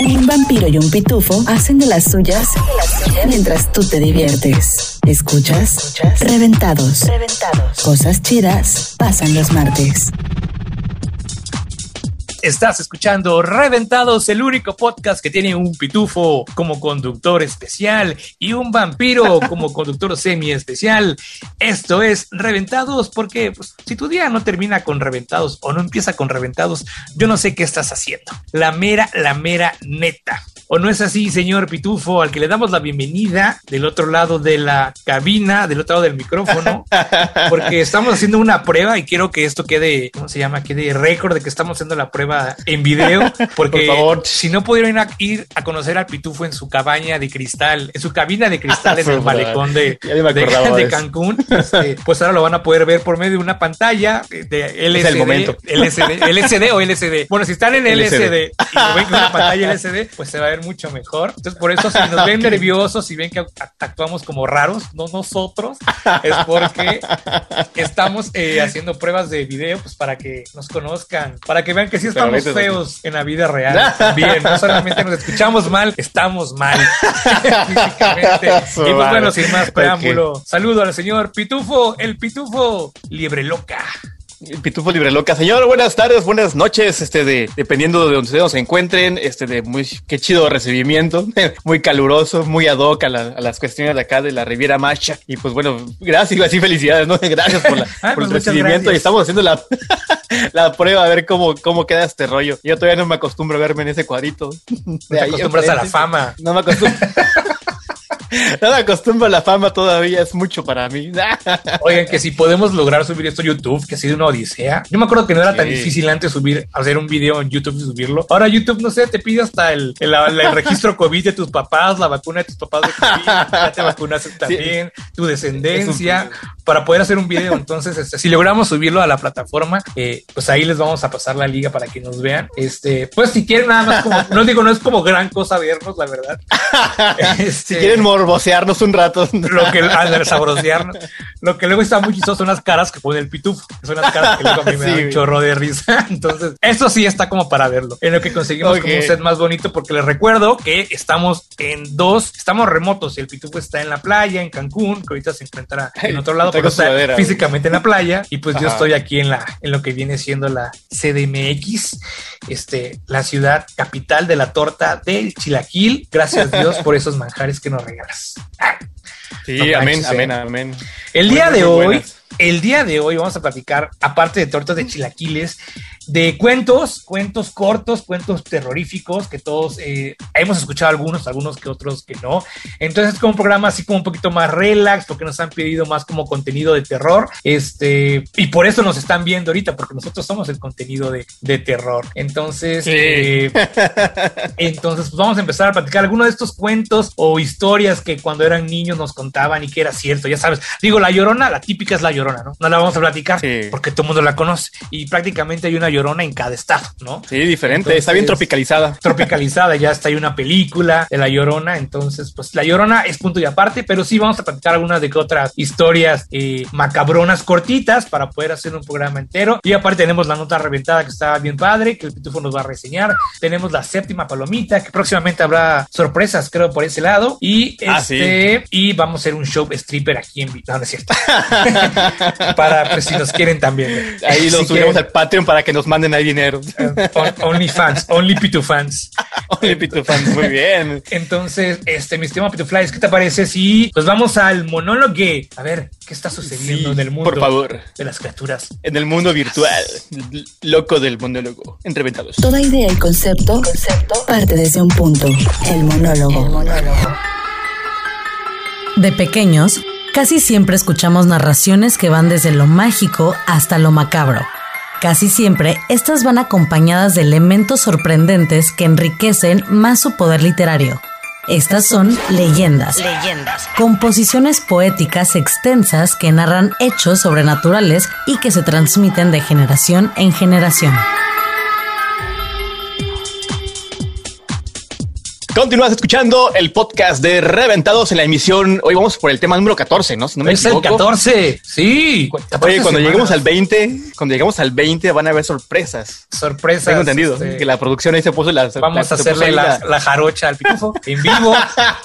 Un vampiro y un pitufo hacen de las suyas mientras tú te diviertes. ¿Escuchas? Reventados. Reventados. Cosas chidas pasan los martes. Estás escuchando Reventados, el único podcast que tiene un pitufo como conductor especial y un vampiro como conductor semi especial. Esto es Reventados porque pues, si tu día no termina con Reventados o no empieza con Reventados, yo no sé qué estás haciendo. La mera, la mera neta. ¿O no es así, señor Pitufo, al que le damos la bienvenida del otro lado de la cabina, del otro lado del micrófono? Porque estamos haciendo una prueba y quiero que esto quede, ¿cómo se llama? Quede récord de que estamos haciendo la prueba en video. Porque Por favor. si no pudieron ir a, conocer al Pitufo en su cabaña de cristal, en su cabina de cristal en el malecón de. Cancún, este, pues ahora lo van a poder ver por medio de una pantalla de LCD. el momento. LCD, LCD o LCD. Bueno, si están en LCD, y lo ven con una pantalla LCD, pues se va a ver mucho mejor. Entonces, por eso, si nos ven nerviosos, si ven que act- actuamos como raros, no nosotros, es porque estamos eh, haciendo pruebas de video, pues para que nos conozcan, para que vean que sí Pero estamos feos en la vida real. También, no solamente nos escuchamos mal, estamos mal físicamente. Y pues bueno, sin más preámbulo, saludo al señor Pitufo, el Pitufo Liebre Loca. Pitufo Libre Loca. Señor, buenas tardes, buenas noches, este de, dependiendo de donde ustedes se encuentren, este de muy, qué chido recibimiento, muy caluroso, muy ad hoc a, la- a las cuestiones de acá de la Riviera Macha. Y pues bueno, gracias, iba a decir felicidades, ¿no? Gracias por, la, Ah, por pues el recibimiento gracias. y estamos haciendo la, la prueba a ver cómo, cómo queda este rollo. Yo todavía no me acostumbro a verme en ese cuadrito. No te acostumbras a la fama. No me acostumbro. No me acostumbro a la fama todavía, es mucho para mí. Oigan, que si podemos lograr subir esto a YouTube, que ha sido una odisea. Yo me acuerdo que no era tan difícil antes subir, hacer un video en YouTube y subirlo. Ahora YouTube, no sé, te pide hasta el, el- el registro COVID de tus papás, la vacuna de tus papás de COVID, ya te vacunaste también, tu descendencia, para poder hacer un video. Entonces, este, si logramos subirlo a la plataforma, eh, pues ahí les vamos a pasar la liga para que nos vean. Este, pues si quieren nada más como, no digo, no es como gran cosa vernos, la verdad. Este, Si quieren morbosearnos un rato. lo que al sabrosearnos. Lo que luego está muy chistoso son las caras que pone el pitufo. Son las caras que luego a mí me Sí, dan un chorro de risa. Entonces, eso sí está como para verlo. En lo que conseguimos como un set más bonito, porque les recuerdo que estamos en dos, estamos remotos. El pitufo está en la playa, en Cancún, que ahorita se encuentra en otro lado, pero está güey. físicamente en la playa. Y pues yo estoy aquí en la, en lo que viene siendo la CDMX, este, la ciudad capital de la torta del Chilaquil. Gracias Dios por esos manjares que nos regalas. Sí, No amén, manches, amén, eh. amén. El día de hoy, buenas. el día de hoy vamos a platicar, aparte de tortas de chilaquiles, de cuentos, cuentos cortos, cuentos terroríficos, que todos eh, hemos escuchado algunos, algunos que otros que no. Entonces es como un programa así como un poquito más relax, porque nos han pedido más como contenido de terror. Este, y por eso nos están viendo ahorita, porque nosotros somos el contenido de, de terror. Entonces, Sí. eh, entonces, pues vamos a empezar a platicar algunos de estos cuentos o historias que cuando eran niños nos contaban y que era cierto, ya sabes. Digo, la llorona, la típica es la llorona, ¿no? No la vamos a platicar Sí. porque todo el mundo la conoce y prácticamente hay una llorona en cada estado, ¿no? Sí, diferente, Entonces- está bien tropicalizada. Tropicalizada, ya está hay una película de la llorona, entonces, pues la llorona es punto y aparte, pero sí vamos a platicar algunas de que otras historias eh, macabronas cortitas para poder hacer un programa entero. Y aparte tenemos la nota reventada que está bien padre, que el pitufo nos va a reseñar. Tenemos la séptima palomita, que próximamente habrá sorpresas, creo, por ese lado. Y Ah, este, y vamos a hacer un show stripper aquí en no, no es cierto. para, pues, si nos quieren también. Ahí lo Si subimos quieren, al Patreon para que nos manden ahí dinero. eh, on- OnlyFans, Only Pitufans. Oye, Pitufans, muy bien. Entonces, este, mi estimado Pituflies, ¿qué te parece si pues vamos al monólogo? A ver, ¿qué está sucediendo Sí, en el mundo por favor. de las criaturas? En el mundo virtual, loco del monólogo, entreventados. Toda idea y concepto, concepto parte desde un punto. El monólogo. El monólogo. De pequeños, casi siempre escuchamos narraciones que van desde lo mágico hasta lo macabro. Casi siempre, estas van acompañadas de elementos sorprendentes que enriquecen más su poder literario. Estas son leyendas. Leyendas. Composiciones poéticas extensas que narran hechos sobrenaturales y que se transmiten de generación en generación. Continúas escuchando el podcast de Reventados en la emisión. Hoy vamos por el tema número 14, ¿no? Si no me es el 14, sí. 14 Oye, cuando lleguemos al 20, cuando llegamos al 20 van a haber sorpresas. Sorpresas. Tengo entendido este... que la producción ahí se puso la. Vamos la, a hacerle la, la, jarocha al pitufo en vivo,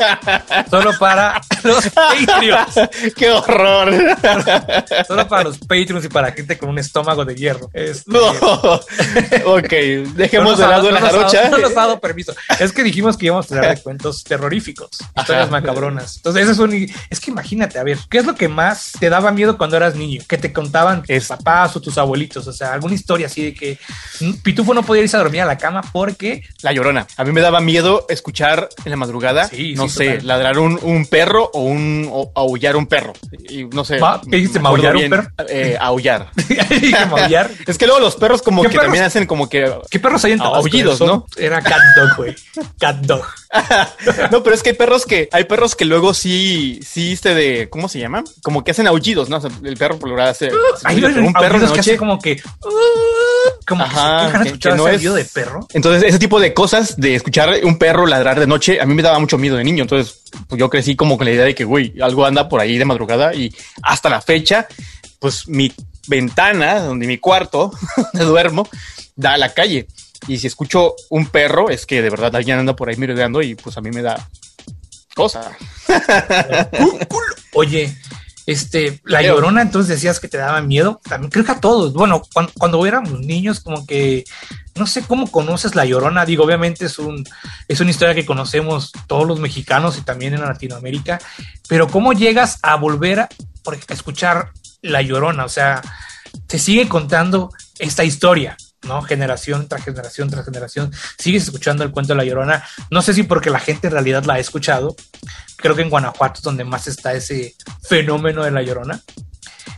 solo para los Patreons. ¡Qué horror! solo para los Patreons y para gente con un estómago de hierro. Este... No. ok, dejemos de lado la jarocha. No nos ha dado permiso. Es que dijimos que íbamos a tener cuentos terroríficos, historias macabronas. Entonces, eso es un. Es que imagínate, a ver, ¿qué es lo que más te daba miedo cuando eras niño? Que te contaban tus papás o tus abuelitos. O sea, alguna historia así de que Pitufo no podía irse a dormir a la cama porque. La llorona. A mí me daba miedo escuchar en la madrugada, sí, no sí, sé, total. ladrar un, un, perro o un o aullar un perro. Y no sé. ¿Qué dijiste? ¿Maullar un perro? Eh, aullar. ¿Maullar? es que luego los perros como que perros? también hacen como que. ¿Qué perros hay en Tabasco? Aullidos, ¿no? Era cat dog, güey. Cat dog. no, pero es que hay perros que hay perros que luego sí, sí, este de, ¿cómo se llama? Como que hacen aullidos, ¿no? O sea, el perro por lo general hace. hay un perro que hace como que. Como Ajá, que, que, que no es de perro. Entonces, ese tipo de cosas de escuchar un perro ladrar de noche, a mí me daba mucho miedo de niño. Entonces, pues yo crecí como con la idea de que, güey, algo anda por ahí de madrugada y hasta la fecha, pues mi ventana, donde mi cuarto, donde duermo, da a la calle. Y si escucho un perro, es que de verdad alguien anda por ahí merodeando y pues a mí me da cosa. Oye, este, la llorona, entonces decías que te daba miedo. También creo que a todos. Bueno, cuando, cuando éramos niños, como que no sé cómo conoces la llorona. Digo, obviamente es un, es una historia que conocemos todos los mexicanos y también en Latinoamérica. Pero cómo llegas a volver a, a escuchar la llorona. O sea, te sigue contando esta historia. ¿No? Generación tras generación tras generación, sigues escuchando el cuento de la Llorona. No sé si porque la gente en realidad la ha escuchado. Creo que en Guanajuato es donde más está ese fenómeno de la Llorona.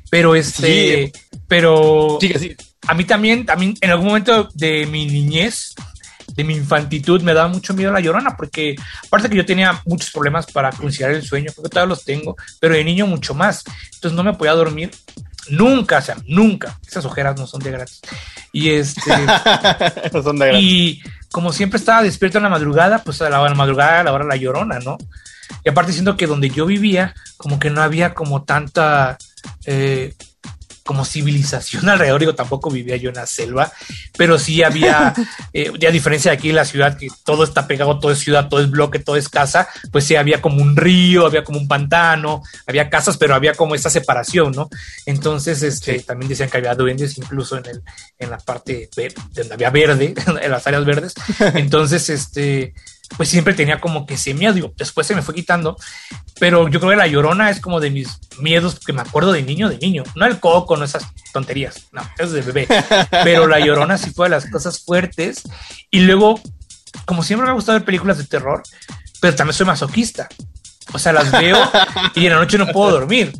Pero este, sí. pero sí, sí. a mí también, también en algún momento de mi niñez, de mi infantitud, me daba mucho miedo la llorona, porque aparte que yo tenía muchos problemas para conciliar el sueño, porque todavía los tengo, pero de niño mucho más. Entonces no me podía dormir Nunca, o sea, nunca. Esas ojeras no son de gratis. Y este. no son de gratis. Y como siempre estaba despierto en la madrugada, pues a la, a la madrugada a la hora la llorona, ¿no? Y aparte siento que donde yo vivía, como que no había como tanta. Eh, como civilización alrededor, digo, tampoco vivía yo en la selva, pero sí había, eh, a diferencia de aquí en la ciudad, que todo está pegado, todo es ciudad, todo es bloque, todo es casa, pues sí había como un río, había como un pantano, había casas, pero había como esta separación, ¿no? Entonces, este, sí. también decían que había duendes incluso en, el, en la parte donde había verde, en las áreas verdes. Entonces, este, pues siempre tenía como que ese miedo. Digo, después se me fue quitando, pero yo creo que la llorona es como de mis miedos que me acuerdo de niño, de niño. No el coco, no esas tonterías, no, es de bebé. Pero la llorona sí fue de las cosas fuertes. Y luego, como siempre me ha gustado ver películas de terror, pero también soy masoquista. O sea, las veo y en la noche no puedo dormir.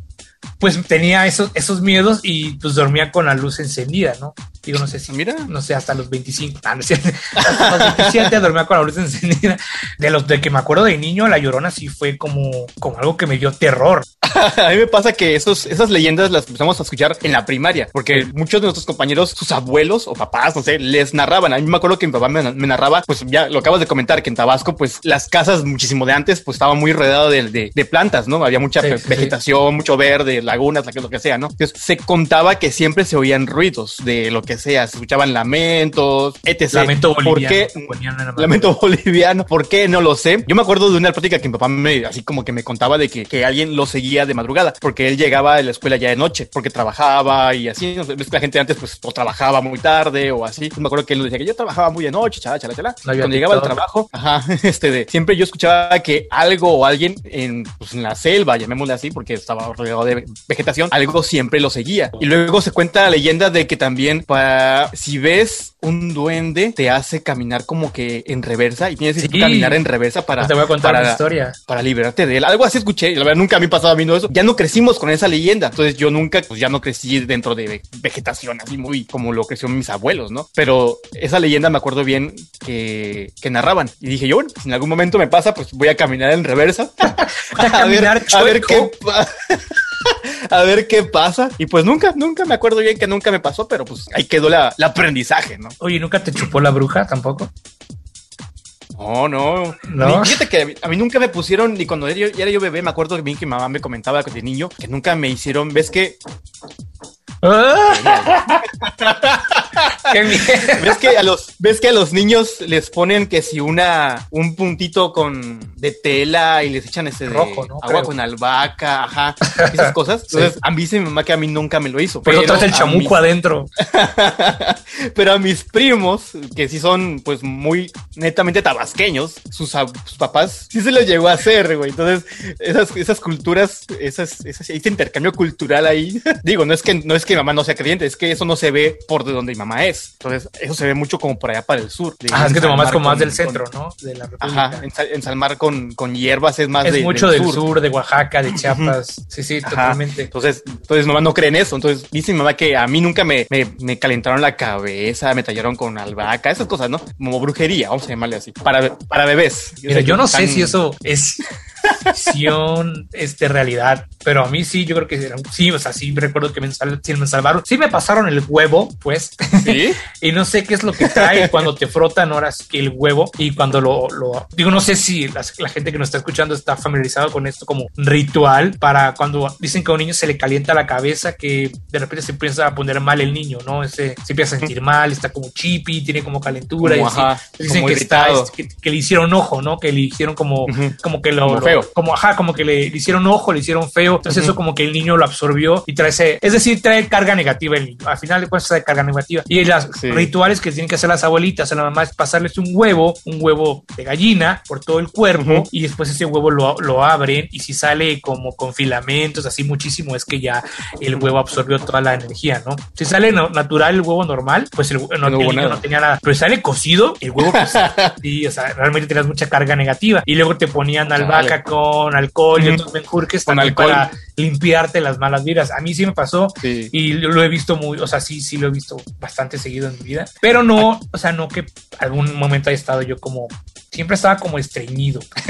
Pues tenía esos, esos miedos y pues dormía con la luz encendida, ¿no? Digo, no sé si, Mira. no sé, hasta los 25, ah, no, hasta los 27 dormía con la luz encendida. De los de que me acuerdo de niño, la llorona sí fue como, como algo que me dio terror. a mí me pasa que esos, esas leyendas las empezamos a escuchar en la primaria, porque muchos de nuestros compañeros, sus abuelos o papás, no sé, les narraban. A mí me acuerdo que mi papá me, me narraba, pues ya lo acabas de comentar, que en Tabasco, pues las casas muchísimo de antes, pues estaba muy rodeado de, de, de plantas, ¿no? Había mucha Sí, ve- sí, vegetación, mucho verde, lagunas, lo que sea, ¿no? Entonces se contaba que siempre se oían ruidos de lo que sea, se escuchaban lamentos, etc. Lamento ¿Por boliviano. qué? En la- Lamento boliviano. ¿Por qué? No lo sé. Yo me acuerdo de una plática que mi papá me, así como que me contaba de que, que alguien lo seguía de madrugada, porque él llegaba a la escuela ya de noche, porque trabajaba y así. ¿no? Ves que La gente antes, pues, o trabajaba muy tarde o así. Me acuerdo que él decía que yo trabajaba muy de noche, chala, chala, chala. Cuando llegaba al trabajo, ajá, este de, siempre yo escuchaba que algo o alguien en, pues, en la selva, llamémosle así, porque estaba rodeado de vegetación, algo siempre lo seguía. Y luego se cuenta la leyenda de que también para, si ves un duende, te hace caminar como que en reversa y tienes que Sí. caminar en reversa para, Te voy a contar para, una historia. para liberarte de él. Algo así escuché, la verdad nunca me pasaba viendo eso. Ya no crecimos con esa leyenda, entonces yo nunca, pues ya no crecí dentro de ve- vegetación, así muy como lo creció mis abuelos, ¿no? Pero esa leyenda me acuerdo bien que, que narraban. Y dije yo, bueno, si en algún momento me pasa, pues voy a caminar en reversa. a caminar a ver qué a ver qué pasa. Y pues nunca, nunca me acuerdo bien que nunca me pasó, pero pues ahí quedó la, el aprendizaje, ¿no? Oye, ¿nunca te chupó la bruja tampoco? No, no. ¿No? Fíjate que a mí nunca me pusieron, ni cuando era yo, era yo bebé, me acuerdo bien que mi mamá me comentaba de niño que nunca me hicieron, ves que. ¡Qué miedo! ¿Ves que a los ves que a los niños les ponen que si una un puntito con de tela y les echan ese de Rojo, ¿no? agua Creo. con albahaca, ajá, esas cosas. Entonces, a mí dice mi mamá que a mí nunca me lo hizo. Pero traes el chamuco mis- adentro. pero a mis primos, que sí son pues muy netamente tabasqueños, sus, sus papás sí se los llegó a hacer, güey. Entonces, esas, esas culturas, esas, esas- ese intercambio cultural ahí, digo, no es que no es que mi mamá no sea creyente, es que eso no se ve por de donde mi mamá es. Entonces, eso se ve mucho como por allá para el sur. de Ah, es que tu mamá es como más del con- centro, ¿no? De la República. Ajá, ensal- ensalmar con, con hierbas es más es de- mucho del sur. de Oaxaca, de Chiapas. Sí, sí, Ajá. totalmente. Entonces, entonces mamá no cree en eso. Entonces dice mi mamá que a mí nunca me, me, me calentaron la cabeza, me tallaron con albahaca, esas cosas, ¿no? Como brujería, vamos a llamarle así. Para, para bebés. Mira, sé yo no sé si eso es ficción, este, realidad, pero a mí sí, yo creo que era- sí, o sea, sí recuerdo que me, sal- sí me salvaron. Sí me pasaron el huevo, pues, ¿Sí? y no sé qué es lo que trae cuando te frotan ahora sí que el huevo y cuando lo, lo- digo, no sé si la, gente que nos está escuchando está familiarizado con esto como ritual para cuando dicen que a un niño se le calienta la cabeza, que de repente se empieza a poner mal el niño, ¿no? Ese, se empieza a sentir mal, está como chippy, tiene como calentura Como, y así. ajá, Dicen que está, que, que le hicieron ojo, ¿no? Que le hicieron como, como que lo, Como lo- feo. como ajá, como que le, le hicieron ojo, le hicieron feo. Entonces Ujú. eso como que el niño lo absorbió y trae ese, es decir, trae carga negativa el niño. Al final de cuentas trae carga negativa. Y las Sí. rituales que tienen que hacer las abuelitas, a la mamá es pasarles un huevo, un huevo de gallina por todo el cuerpo Ujú. y después ese huevo lo, lo abren y si sale como con filamentos así muchísimo es que ya el huevo absorbió toda la energía, ¿no? Si sale no- natural el huevo normal, pues el, no, el hubo niño no tenía nada. Pero si sale cocido, el huevo pues, sí, o sea, realmente tenías mucha carga negativa. Y luego te ponían albahaca con alcohol y otros menjurques Con alcohol. para limpiarte las malas vibras. A mí sí me pasó Sí. y lo lo he visto muy, o sea, sí, sí lo he visto bastante seguido en mi vida, pero no, o sea, no que algún momento haya estado yo como, siempre estaba como estreñido.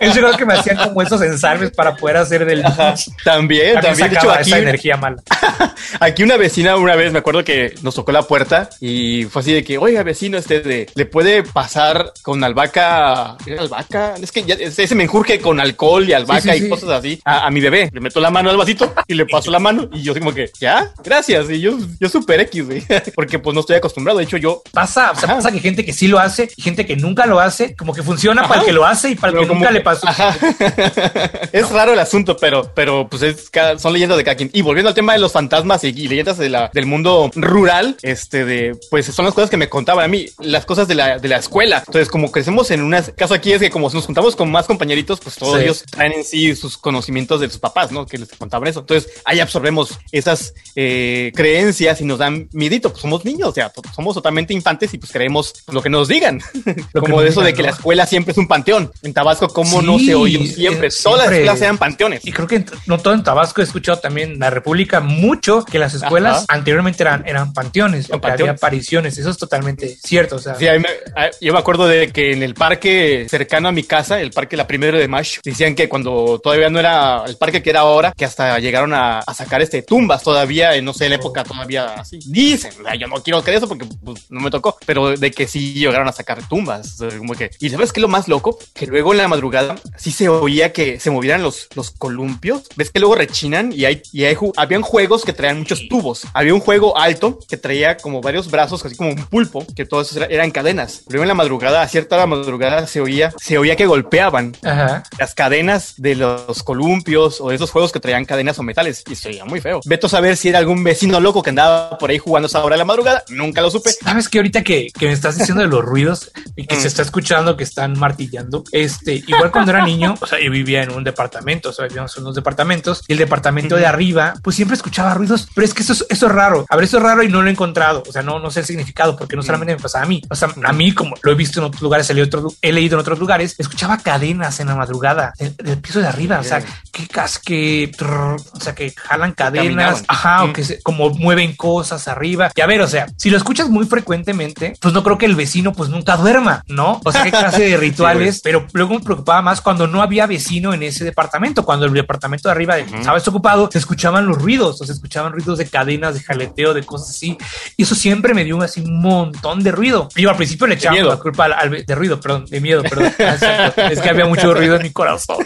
Yo creo que me hacían como esos ensalmes para poder hacer del... Ajá. También, también. De hecho, aquí, esa energía mala. aquí una vecina una vez me acuerdo que nos tocó la puerta y fue así de que, oiga, vecino, este de, le puede pasar con albahaca, ¿era albahaca? Es que ya, ese menjurje con alcohol y albahaca Sí, sí, sí. y cosas así a, a mi bebé. Le meto la mano al vasito y le paso la mano y yo como que, ya, gracias. Y yo, yo super X, güey, porque pues no estoy acostumbrado. De hecho, yo Pasa, o sea, pasa que gente que sí lo hace y gente que nunca lo hace, como que funciona para el que lo hace y para el Pero que nunca que- le pasó. Ajá. es raro el asunto, pero, pero pues es son leyendas de cada quien. Y volviendo al tema de los fantasmas y, y leyendas de la, del mundo rural, este de, pues son las cosas que me contaban a mí, las cosas de la, de la escuela. Entonces, como crecemos en una caso aquí es que como nos juntamos con más compañeritos, pues todos Sí. ellos traen en sí sus conocimientos de sus papás, ¿no? Que les contaban eso. Entonces, ahí absorbemos esas eh, creencias y nos dan miedito. Pues somos niños, o sea, somos totalmente infantes y pues creemos lo que nos digan. Lo como de eso de que ¿no? la escuela siempre es un panteón. En Tabasco, ¿cómo no se siempre? eh, Todas las siempre. escuelas eran panteones. Y creo que en- no todo en Tabasco he escuchado también en la República mucho que las escuelas Ajá. anteriormente eran, eran panteones, o que había apariciones. Eso es totalmente cierto. O sea, Sí, me- a- yo me acuerdo de que en el parque cercano a mi casa, el parque la primero de mayo, decían que cuando todavía no era el parque que era ahora, que hasta llegaron a, a sacar este tumbas todavía, en no sé, la época todavía así. Dicen, o sea, yo no quiero creer eso porque pues, no me tocó, pero de que sí llegaron a sacar tumbas. o sea, como que, y sabes qué es lo más loco, que luego en la madrugada sí se oía que se movieran los, los columpios. Ves que luego rechinan y hay, y hay habían juegos que traían muchos tubos. Había un juego alto que traía como varios brazos, así como un pulpo, que todos eran cadenas. Luego en la madrugada, a cierta hora de madrugada, se oía, se oía que golpeaban ajá. las cadenas de los columpios o de esos juegos que traían cadenas o metales y se oía muy feo. Veto a saber si era algún vecino loco que andaba por ahí jugando a esa hora de la madrugada. Nunca lo supe. Sabes que ahorita que, que me estás diciendo de los ruidos y que Mm. se está escuchando que están martillando, este, igual cuando era niño, o sea, yo vivía en un departamento, o sea, vivíamos en unos departamentos y el departamento de arriba, pues siempre escuchaba ruidos, pero es que eso es, eso es raro. A ver, eso es raro y no lo he encontrado, o sea, no, no sé el significado porque no solamente me pasaba a mí, o sea, a mí como lo he visto en otros lugares, he leído, he leído en otros lugares, escuchaba cadenas en la madrugada del, del piso de arriba, o sea, que casque, trrr, o sea, que jalan cadenas, caminaban. ajá, o Mm. que se- como mueven cosas arriba. Y a ver, o sea, si lo escuchas muy frecuentemente, pues no creo que el vecino vecino pues nunca duerma, ¿no? O sea, qué clase de rituales, pero luego me preocupaba más cuando no había vecino en ese departamento, cuando el departamento de arriba estaba desocupado, se escuchaban los ruidos, o se escuchaban ruidos de cadenas, de jaleteo, de cosas así. Y eso siempre me dio así un montón de ruido. Yo al principio le echaba la culpa al, de ruido, perdón, de miedo, perdón. Ah, es que había mucho ruido en mi corazón.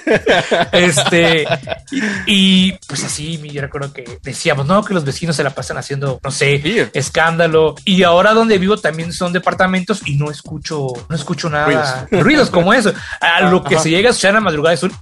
Este, y, pues así, yo recuerdo que decíamos, no, que los vecinos se la pasan haciendo, no sé, escándalo. Y ahora donde vivo también son departamentos y no escucho, no escucho nada, ruidos, como eso. A lo que se llega a escuchar a la madrugada es un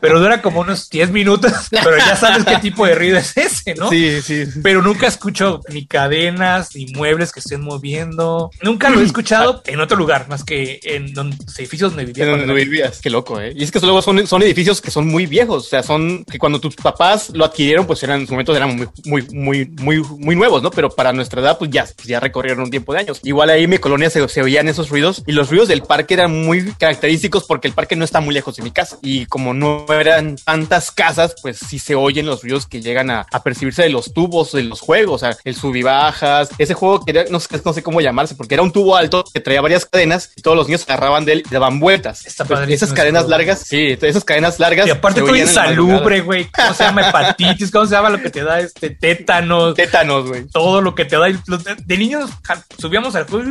pero dura como unos 10 minutos, pero ya sabes qué tipo de ruido es ese, ¿no? Sí, sí. Pero nunca escucho ni cadenas ni muebles que estén moviendo. Nunca lo he escuchado en otro lugar, más que en los edificios donde vivía. En donde vivías, qué loco, ¿eh? Y es que luego son, son edificios que son muy viejos, o sea, son que cuando tus papás lo adquirieron, pues eran en su momento eran muy, muy, muy, muy, muy nuevos, ¿no? Pero para nuestra edad, pues ya, pues ya recorrieron un tiempo de años. Igual ahí en mi colonia se, se oían esos ruidos y los ruidos del parque eran muy característicos porque el parque no está muy lejos de mi casa. Y como no eran tantas casas, pues sí se oyen los ruidos que llegan a, percibirse de los tubos de los juegos, o sea, el sub y bajas. Ese juego que era, no, sé, no sé cómo llamarse, porque era un tubo alto que traía varias cadenas y todos los niños agarraban de él y daban vueltas. esas cadenas largas, sí, esas cadenas largas. Y aparte todo insalubre, güey. ¿Cómo se llama hepatitis? ¿Cómo se llama lo que te da este tétanos? Tétanos, güey. Todo lo que te da. De niños subíamos al juego.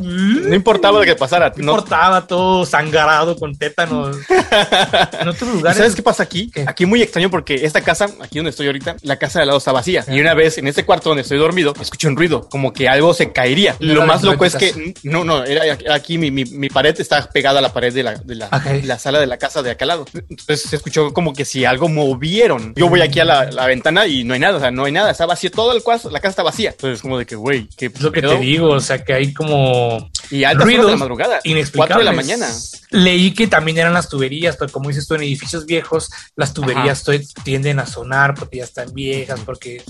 No importaba lo que pasara. No importaba todo sangrado con tétanos. en otros lugares. ¿Sabes qué pasa aquí? Aquí muy extraño porque esta casa, aquí donde estoy ahorita, la casa de al lado está vacía. Y una vez en este cuarto donde estoy dormido, escuché un ruido, como que algo se caería. Lo más loco es que, no, no, era aquí mi, mi, mi, pared está pegada a la pared de la, de la, la, sala de la casa de acá al lado. Entonces se escuchó como que si algo movieron. Yo voy aquí a la, la ventana y no hay nada, o sea, no hay nada, está vacío todo el cuarto, la casa está vacía. Entonces como de que, güey, ¿qué es lo que te digo? O sea, que hay como y ruido de la madrugada, inexplicables. de la mañana. Leí que también eran las tuberías, pero como dices tú, en edificios viejos, las tuberías tienden a sonar porque ya están viejas, porque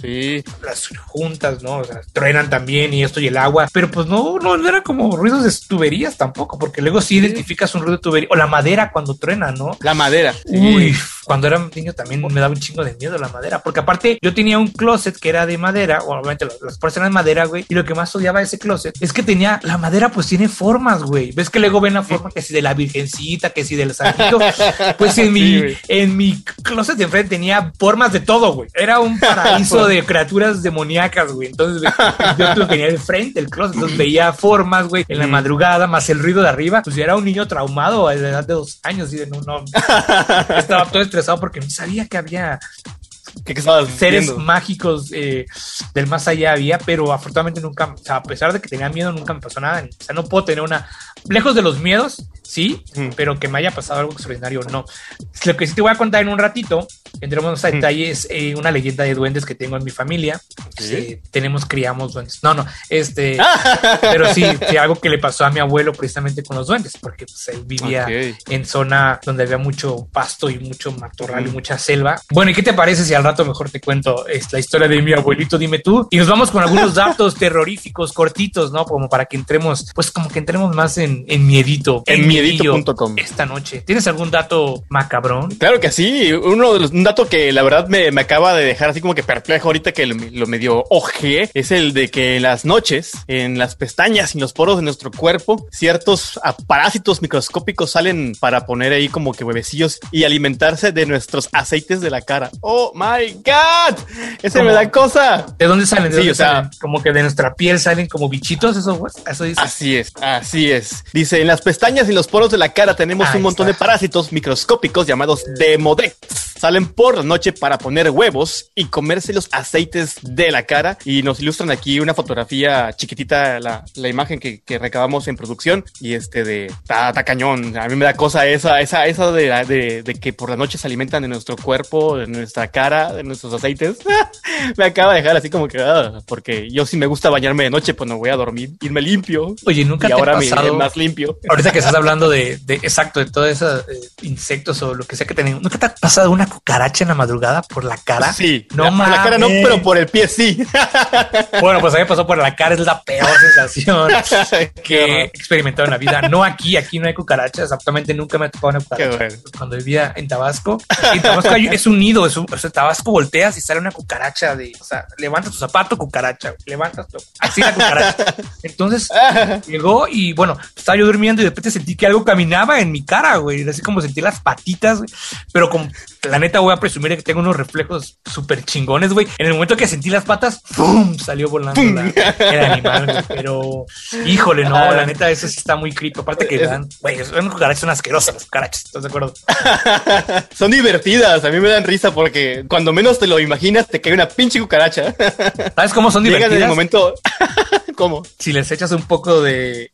las juntas, ¿no? O sea, truenan también y esto y el agua, pero pues no, no, era como ruidos de tuberías tampoco, porque luego sí, identificas un ruido de tubería, o la madera cuando truena, ¿no? La madera. Uy, cuando era niño también me daba un chingo de miedo la madera, porque aparte yo tenía un closet que era de madera, o obviamente las puertas eran de madera, güey, y lo que más odiaba de ese closet es que tenía, la madera pues tiene formas, güey, ves que luego ven la forma que si de la virgencita, que si del santito, pues en mi, en mi closet de enfrente tenía formas de todo, güey, era un paraíso de criaturas demoníacas, güey, entonces yo tenía el frente el closet, entonces veía formas, güey, en la madrugada, más el ruido de arriba, pues yo era un niño traumado a la edad de dos años, y de no, no, estaba todo porque no sabía que había seres mágicos eh, del más allá había, pero afortunadamente nunca, o sea, a pesar de que tenía miedo, nunca me pasó nada. O sea, no puedo tener una, lejos de los miedos, sí, pero que me haya pasado algo extraordinario, no. Lo que sí te voy a contar en un ratito, entremos a detalles, eh, una leyenda de duendes que tengo en mi familia. Eh, tenemos, criamos duendes. No, no, este, pero sí, algo que le pasó a mi abuelo precisamente con los duendes, porque pues, él vivía en zona donde había mucho pasto y mucho matorral y mucha selva. Bueno, ¿y qué te parece si al rato mejor te cuento es la historia de mi abuelito, dime tú? Y nos vamos con algunos datos terroríficos cortitos, ¿no? Como para que entremos, pues como que entremos más en, en miedito. En, miedito.com. Esta noche. ¿Tienes algún dato macabrón? Claro que sí. Uno de los, un dato que la verdad me, me acaba de dejar así como que perplejo ahorita que lo, lo medio oje es el de que en las noches, en las pestañas y los poros de nuestro cuerpo, ciertos parásitos microscópicos salen para poner ahí como que huevecillos y alimentarse de nuestros aceites de la cara. Oh my god, ese me da cosa. ¿De dónde salen? sí, o sea, como que de nuestra piel salen como bichitos, eso, eso dice. Así es, así es. Dice, en las pestañas y los poros de la cara tenemos un montón de parásitos microscópicos llamados Demodex. Salen por la noche para poner huevos y comerse los aceites de la cara. Y nos ilustran aquí una fotografía chiquitita, la, la imagen que, que, recabamos en producción. Y este de, está, cañón. A mí me da cosa esa, esa, esa de, de, de, que por la noche se alimentan de nuestro cuerpo, de nuestra cara, de nuestros aceites. me acaba de dejar así como que, ah, porque yo si me gusta bañarme de noche, pues no voy a dormir, irme limpio. Oye, nunca y ahora me más limpio. Ahorita que estás hablando de, de exacto, de todos esos eh, insectos o lo que sea que tenemos, ¿nunca te ha pasado una cucaracha en la madrugada por la cara? Sí, No la, por la cara no, mames. pero por el pie sí. Bueno, pues a mí pasó por la cara, es la peor sensación que he experimentado en la vida. No aquí, aquí no hay cucarachas, exactamente nunca me ha tocado una cucaracha. Bueno. Cuando vivía en Tabasco, en Tabasco hay- es un nido, es un, o sea, Tabasco volteas y sale una cucaracha de, o sea, levantas tu zapato, cucaracha, levantas tu, así la cucaracha. Entonces llegó y bueno, estaba yo durmiendo y de repente sentí que algo caminaba en mi cara, güey, así como sentí las patitas, güey. pero como la neta voy a presumir que tengo unos reflejos súper chingones, güey. En el momento que sentí las patas, ¡pum! salió volando la- el animal, güey. Pero, híjole, no, Ah. la neta, eso sí está muy creepy. Aparte que dan, güey, son cucarachas, son asquerosas las cucarachas, ¿estás de acuerdo? Son divertidas, a mí me dan risa porque cuando menos te lo imaginas te cae una pinche cucaracha. ¿Sabes cómo son Llegan en el divertidas? momento. ¿Cómo? Si les echas un poco de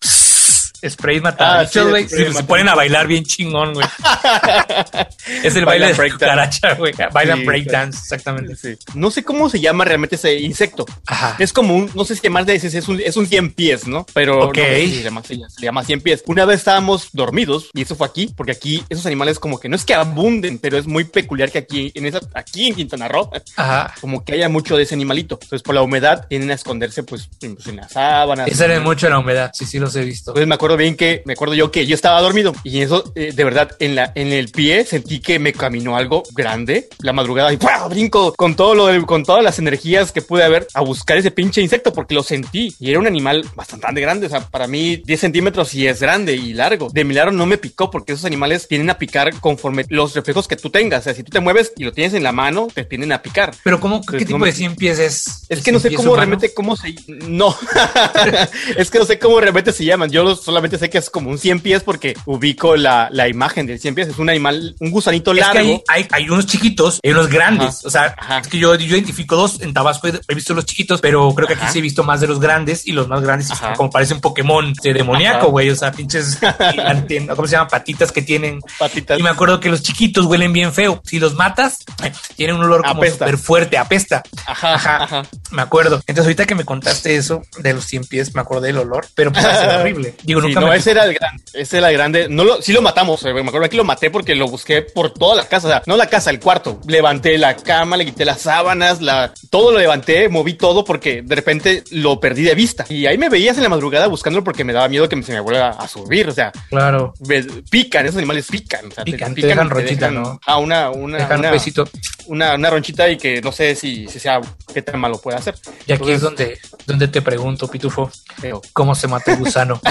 spray matabichos, Ah, sí, se, se ponen a bailar bien chingón, güey. es el baile de cucaracha, güey. Bailan Sí, breakdance, exactamente. Sí. No sé cómo se llama realmente ese insecto. Ajá. Es como un, no sé si llamarle, es, es un, es un 100 pies, ¿no? Pero Ok. no sé si se, llama, se, llama 100 pies. Una vez estábamos dormidos, y eso fue aquí, porque aquí esos animales como que no es que abunden, pero es muy peculiar que aquí en, esa, aquí en Quintana Roo, Ajá. como que haya mucho de ese animalito. Entonces por la humedad tienden a esconderse pues, en- pues, en las sábanas. Esa era mucho la humedad, sí, sí los he visto. Entonces me acuerdo bien que, me acuerdo yo que yo estaba dormido y eso, eh, de verdad, en la, en el pie sentí que me caminó algo grande, la madrugada y ¡pua! brinco con todo lo del- con todas las energías que pude haber a buscar ese pinche insecto porque lo sentí y era un animal bastante grande, o sea, para mí 10 centímetros sí es grande y largo. De milagro no me picó porque esos animales tienden a picar conforme los reflejos que tú tengas, o sea, si tú te mueves y lo tienes en la mano, te tienden a picar. Pero ¿cómo, qué Pues tipo no me- de 100 pies es? Es que no sé 100 pies cómo humano? realmente cómo se no. es que no sé cómo realmente se llaman. Yo lo- solamente sé que es como un 100 pies porque ubico la, la imagen del 100 pies. Es un animal, un gusanito Es que largo. hay, hay, hay unos chiquitos y unos grandes. Ajá. O sea, Ajá. es que yo, yo identifico dos. En Tabasco he, he visto los chiquitos, pero creo que aquí Ajá. sí he visto más de los grandes y los más grandes, como parece un Pokémon de demoníaco, güey. O sea, pinches, ¿cómo se llama? Patitas que tienen. patitas. Y me acuerdo que los chiquitos huelen bien feo. Si los matas, tienen un olor como súper fuerte, apesta. Ajá, Ajá. ajá. Me acuerdo. Entonces, ahorita que me contaste eso de los 100 pies, me acordé del olor, pero pues es horrible. Digo, nunca no, ese era el grande. Ese era el grande. No lo, sí lo matamos. eh, Me acuerdo que lo maté porque lo busqué por toda la casa. O sea, no la casa, el cuarto. Levanté la cama, le quité las sábanas, la, todo lo levanté, moví todo porque de repente lo perdí de vista. Y ahí me veías en la madrugada buscándolo porque me daba miedo que se me vuelva a subir. O sea, Claro. me- pican, esos animales pican. O sea, Pican, te dejan ronchita, ¿no? A una, una, Dejan una, un una, una ronchita y que no sé si, si sea qué tan malo puede hacer. Y aquí es donde, donde te pregunto, Pitufo. ¿cómo se mata el gusano?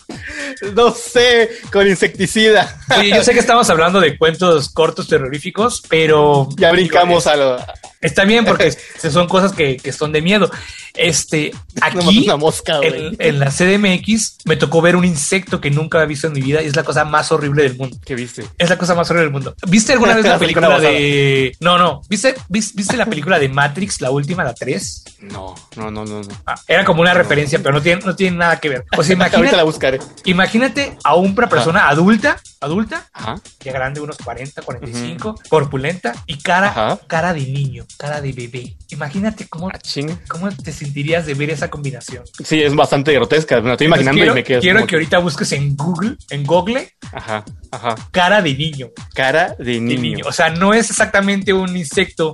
no sé, con insecticida. Oye, yo sé que estamos hablando de cuentos cortos terroríficos, pero Ya brincamos a lo. está bien porque son cosas que, que son de miedo. Este, aquí una mosca, en, en la CDMX me tocó ver un insecto que nunca había visto en mi vida y es la cosa más horrible del mundo. ¿Qué viste? Es la cosa más horrible del mundo. ¿Viste alguna vez la La película de... No, no. ¿Viste, vis- ¿Viste la película de Matrix, la última, la 3? No, no, no, no. no. Ah, era como una referencia, pero no tiene, no tiene nada que ver. O sea, Ahorita imagínate, la buscaré. Imagínate a una persona adulta, adulta, Ajá. ya grande, unos 40, 45, corpulenta y cara, Ajá. cara de niño, cara de bebé. Imagínate cómo, Ah, cómo te sentirías de ver esa combinación. Sí, es bastante grotesca. Me lo estoy imaginando quiero, y me quedo. quiero como que ahorita busques en Google, en Google, Ajá, ajá. cara de niño. Cara de de niño. O sea, no es exactamente un insecto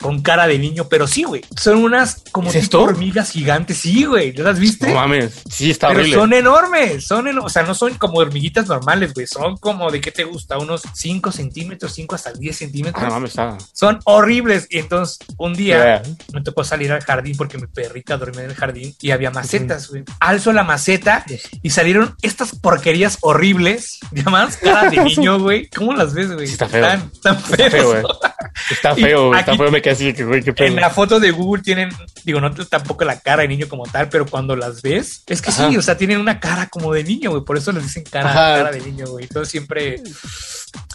con cara de niño, pero sí, güey. Son unas como ¿Es tipo esto? hormigas gigantes. Sí, güey. ¿Ya las viste? No mames. Sí, está pero horrible. son enormes, son eno- o sea, no son como hormiguitas normales, güey, son como de qué te gusta, unos 5 centímetros, 5 hasta 10 centímetros, Ah, no son horribles. Y entonces un día Yeah. me tocó salir al jardín porque mi perrita dormía en el jardín y había macetas, güey. Alzo la maceta y salieron estas porquerías horribles, llamadas cara de niño, güey. ¿Cómo las ves, güey? Sí, está feo. Están, están Está feos. feo. Está feo. Está feo. Me quedé así que, güey, qué pedo. En la foto de Google tienen, digo, no tampoco la cara de niño como tal, pero cuando las ves, es que Ajá. sí, o sea, tienen una cara como de niño, güey. Por eso les dicen cara, cara de niño, güey. Entonces siempre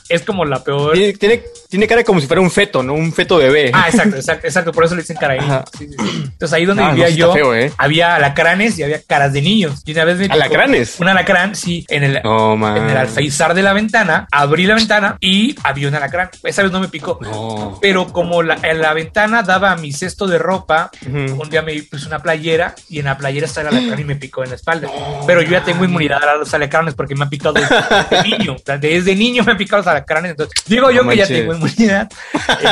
es como la peor. Tiene, tiene, tiene cara como si fuera un feto, ¿no? Un feto bebé. Ah, exacto, exacto, exacto. Por eso le dicen cara. Sí, sí, sí. Entonces ahí donde Ah, no, vivía sí yo, feo, ¿eh? había alacranes y había caras de niños. Y una vez me ¿Alacranes? Un alacrán, sí, en el, No, man. en el alféizar de la ventana, abrí la ventana y había un alacrán. Esa vez no me picó. No. Pero como la, en la ventana daba a mi cesto de ropa, Ujú. un día me puse una playera y en la playera estaba el alacrán y me picó en la espalda. Pero yo ya tengo inmunidad a los alacranes porque me ha picado desde niño. Desde niño me ha picado los alacranes. Entonces, digo yo No que ya manches. tengo inmunidad. Eh,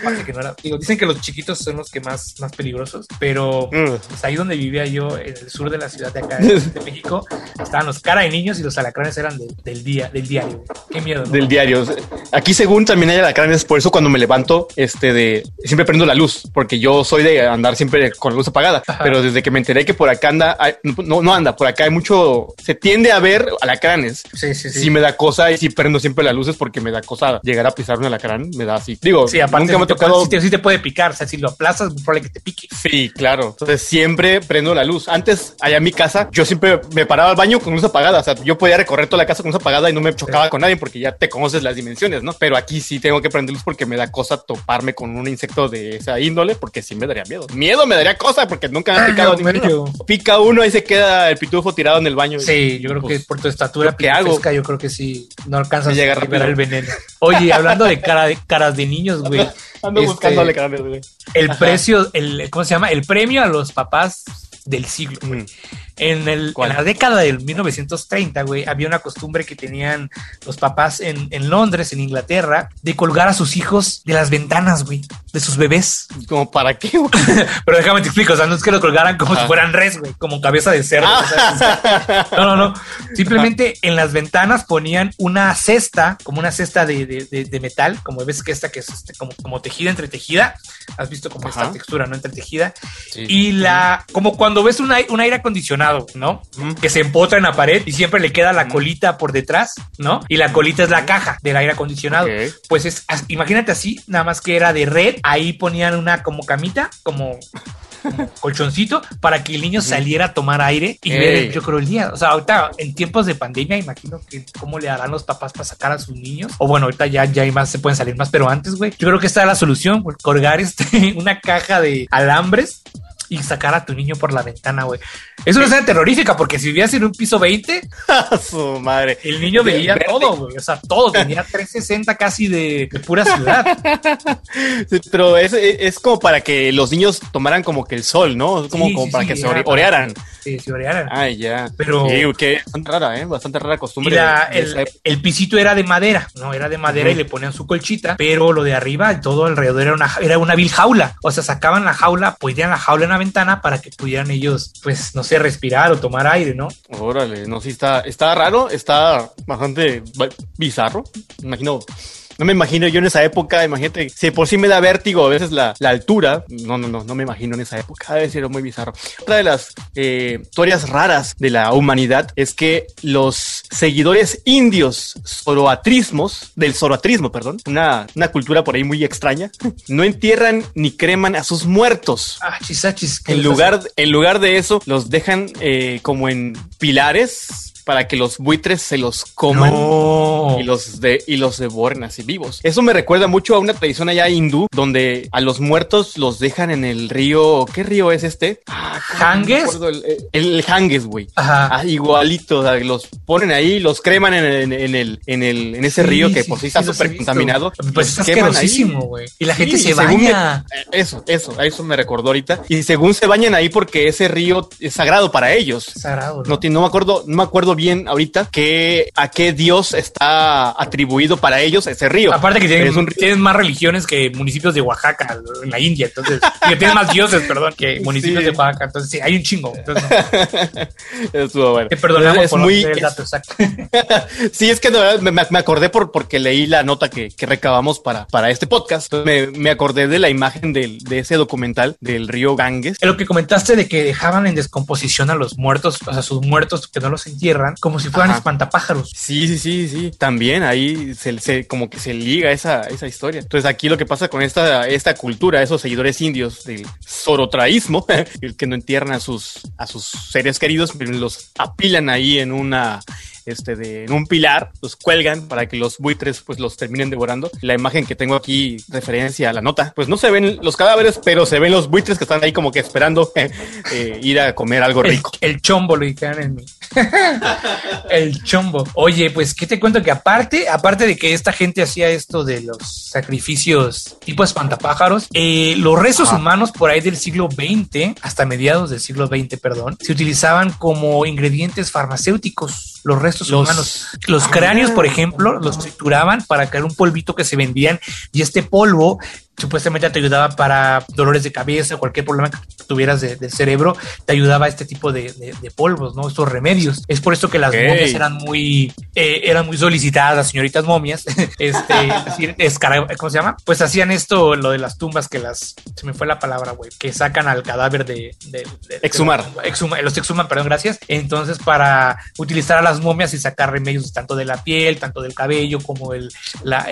aparte que no era- digo, dicen que los chiquitos son los que más, más peligrosos, pero Mm. pues, ahí donde vivía yo, en el sur de la ciudad de acá, de, de México, estaban los cara de niños y los alacranes eran de- del día, del diario. Qué miedo, ¿no? Del diario. Aquí según también hay alacranes, por eso cuando me levanto, este de siempre prendo la luz, porque yo soy de andar siempre con la luz apagada. Ajá. Pero desde que me enteré que por acá anda, no, no anda, por acá hay mucho, se tiende a ver alacranes. Sí, sí, sí. Si me da cosa y si prendo siempre luces porque me da cosa llegar a pisar un alacrán, me da así. Digo, Sí, aparte nunca me ha tocado. puede- sí te, te puede picar, o sea, si lo aplazas, es probable que te pique. Sí, claro. Entonces siempre prendo la luz. Antes, allá en mi casa, yo siempre me paraba al baño con luz apagada. O sea, yo podía recorrer toda la casa con luz apagada y no me chocaba con nadie porque ya te conoces las dimensiones, ¿no? Pero aquí sí tengo que prender luz porque me da cosa toparme con un insecto de esa índole porque sí me daría miedo. Miedo me daría cosa porque nunca me ha Ay, picado Dios ninguno. Pica uno y se queda el pitufo tirado en el baño. Sí, yo creo Pues, que por tu estatura ¿yo qué hago? yo creo que sí, no alcanzas a liberar el veneno. Oye, hablando de, cara de caras de niños, güey, Ando Este- buscando alacranes, güey. el Ajá. precio, el, ¿cómo se llama? El premio a los papás del siglo. güey. Mm. En, el, en la década del 1930, güey, había una costumbre que tenían los papás en, en Londres, en Inglaterra, de colgar a sus hijos de las ventanas, güey, de sus bebés. ¿Como para qué? güey? Pero déjame te explico, o sea, no es que lo colgaran como Ajá. si fueran res, güey, como cabeza de cerdo. Ah. no, no, no. Simplemente en las ventanas ponían una cesta, como una cesta de, de- de- de metal, como ves que esta que es este, como, como tejida entre tejida. Has visto como esta Ajá. textura, ¿no? Entre tejida. Sí. Y la, como cuando ves un aire acondicionado, ¿no? Que se empotra en la pared y siempre le queda la colita por detrás, ¿no? Y la colita es la caja del aire acondicionado. Ok. Pues es, imagínate así, nada más que era de red, ahí ponían una como camita, como, colchoncito, para que el niño saliera a tomar aire y Ey. ver, yo creo, el día. O sea, ahorita en tiempos de pandemia, imagino que cómo le harán los papás para sacar a sus niños. O bueno, ahorita ya, ya hay más, se pueden salir más, pero antes, güey, yo creo que esta es la solución, colgar este, una caja de alambres y sacar a tu niño por la ventana, güey. Es una escena terrorífica porque si vivías en un piso 20, A su madre. el niño veía verde. todo, güey. O sea, todo. Tenía 360 casi de, de pura ciudad. Sí, pero es, es como para que los niños tomaran como que el sol, ¿no? Es Como, Sí, como sí, para que se era ore- para- Sí, sí, orearan. Ay, ya. Pero- Sí, que bastante rara, ¿eh? Bastante rara Y costumbre. la- de esa el, el pisito era de madera, ¿no? Era de madera y le ponían su colchita, pero lo de arriba todo alrededor era una, era una vil jaula. O sea, sacaban la jaula, ponían la jaula en la ventana para que pudieran ellos, pues, no sé, respirar o tomar aire, ¿no? Órale, no, sí está, está raro, está bastante ba- bizarro. Imagino. No me imagino yo en esa época, imagínate, si por sí me da vértigo a veces la, la altura, no, no, no, no me imagino en esa época, debe ser muy bizarro. Otra de las eh, historias raras de la humanidad es que los seguidores indios zoroatrismos, del zoroatrismo, perdón, una, una cultura por ahí muy extraña, no entierran ni creman a sus muertos. Ah, chisachis. En lugar, en lugar de eso, los dejan eh, como en pilares para que los buitres se los coman. No. Y los, de, y los devoren así vivos. Eso me recuerda mucho a una tradición allá hindú donde a los muertos los dejan en el río. ¿Qué río es este? Ah, ¿Ganges? acuerdo El, el, el Ganges, güey. Ajá. Ah, igualito, o sea, los ponen ahí, los creman en, el- en el, en el, en ese Sí, río que sí, por sí sí, está súper contaminado. Pues los es queman ahí. asquerosísimo, güey. Y la gente Sí, se baña. me- eh, eso, eso, a eso me recordó ahorita. Y según se bañan ahí porque ese río es sagrado para ellos. Sagrado, ¿no? No, ti- no me acuerdo, no me acuerdo bien ahorita que a qué dios está atribuido para ellos ese río. Aparte que tienen, un más religiones que municipios de Oaxaca, en la India, entonces, que tienen más dioses, perdón, que municipios Sí. de Oaxaca, entonces sí, hay un chingo. Entonces, no, Estuvo bueno. te perdonamos Es por muy, el dato exacto. sí, es que de verdad me, me acordé por, porque leí la nota que, que recabamos para, para este podcast. Me, me acordé de la imagen del, de ese documental del río Ganges. Lo que comentaste de que dejaban en descomposición a los muertos, o sea, sus muertos que no los entierran, como si fueran Ajá. espantapájaros. Sí, sí, sí, sí. También ahí se, se- como que se liga esa, esa historia. Entonces aquí lo que pasa con esta, esta cultura, esos seguidores indios del zorotraísmo, el que no entierran a sus, a sus seres queridos, los apilan ahí en una, este, de, en un pilar, los cuelgan para que los buitres pues los terminen devorando. La imagen que tengo aquí, referencia a la nota, pues no se ven los cadáveres, pero se ven los buitres que están ahí como que esperando eh, ir a comer algo rico. el chombo lo dijeron en mi, el chombo. Oye, pues, ¿qué te cuento? Que aparte, aparte de que esta gente hacía esto de los sacrificios tipo espantapájaros, eh, los restos humanos por ahí del siglo XX, hasta mediados del siglo XX, perdón, se utilizaban como ingredientes farmacéuticos. Los restos humanos. Los cráneos, por ejemplo, los trituraban para crear un polvito que se vendían y este polvo supuestamente te ayudaba para dolores de cabeza, cualquier problema que tuvieras del cerebro, te ayudaba este tipo de, polvos, ¿no? Estos remedios. Es por eso que las momias eran muy, eh, eran muy solicitadas, las señoritas momias. este, decir, ¿cómo se llama? Pues hacían esto, lo de las tumbas que las, se me fue la palabra, güey, que sacan al cadáver de... exhumar. los exhuman, perdón, gracias. Entonces, para utilizar a las momias y sacar remedios tanto de la piel, tanto del cabello, como el, la,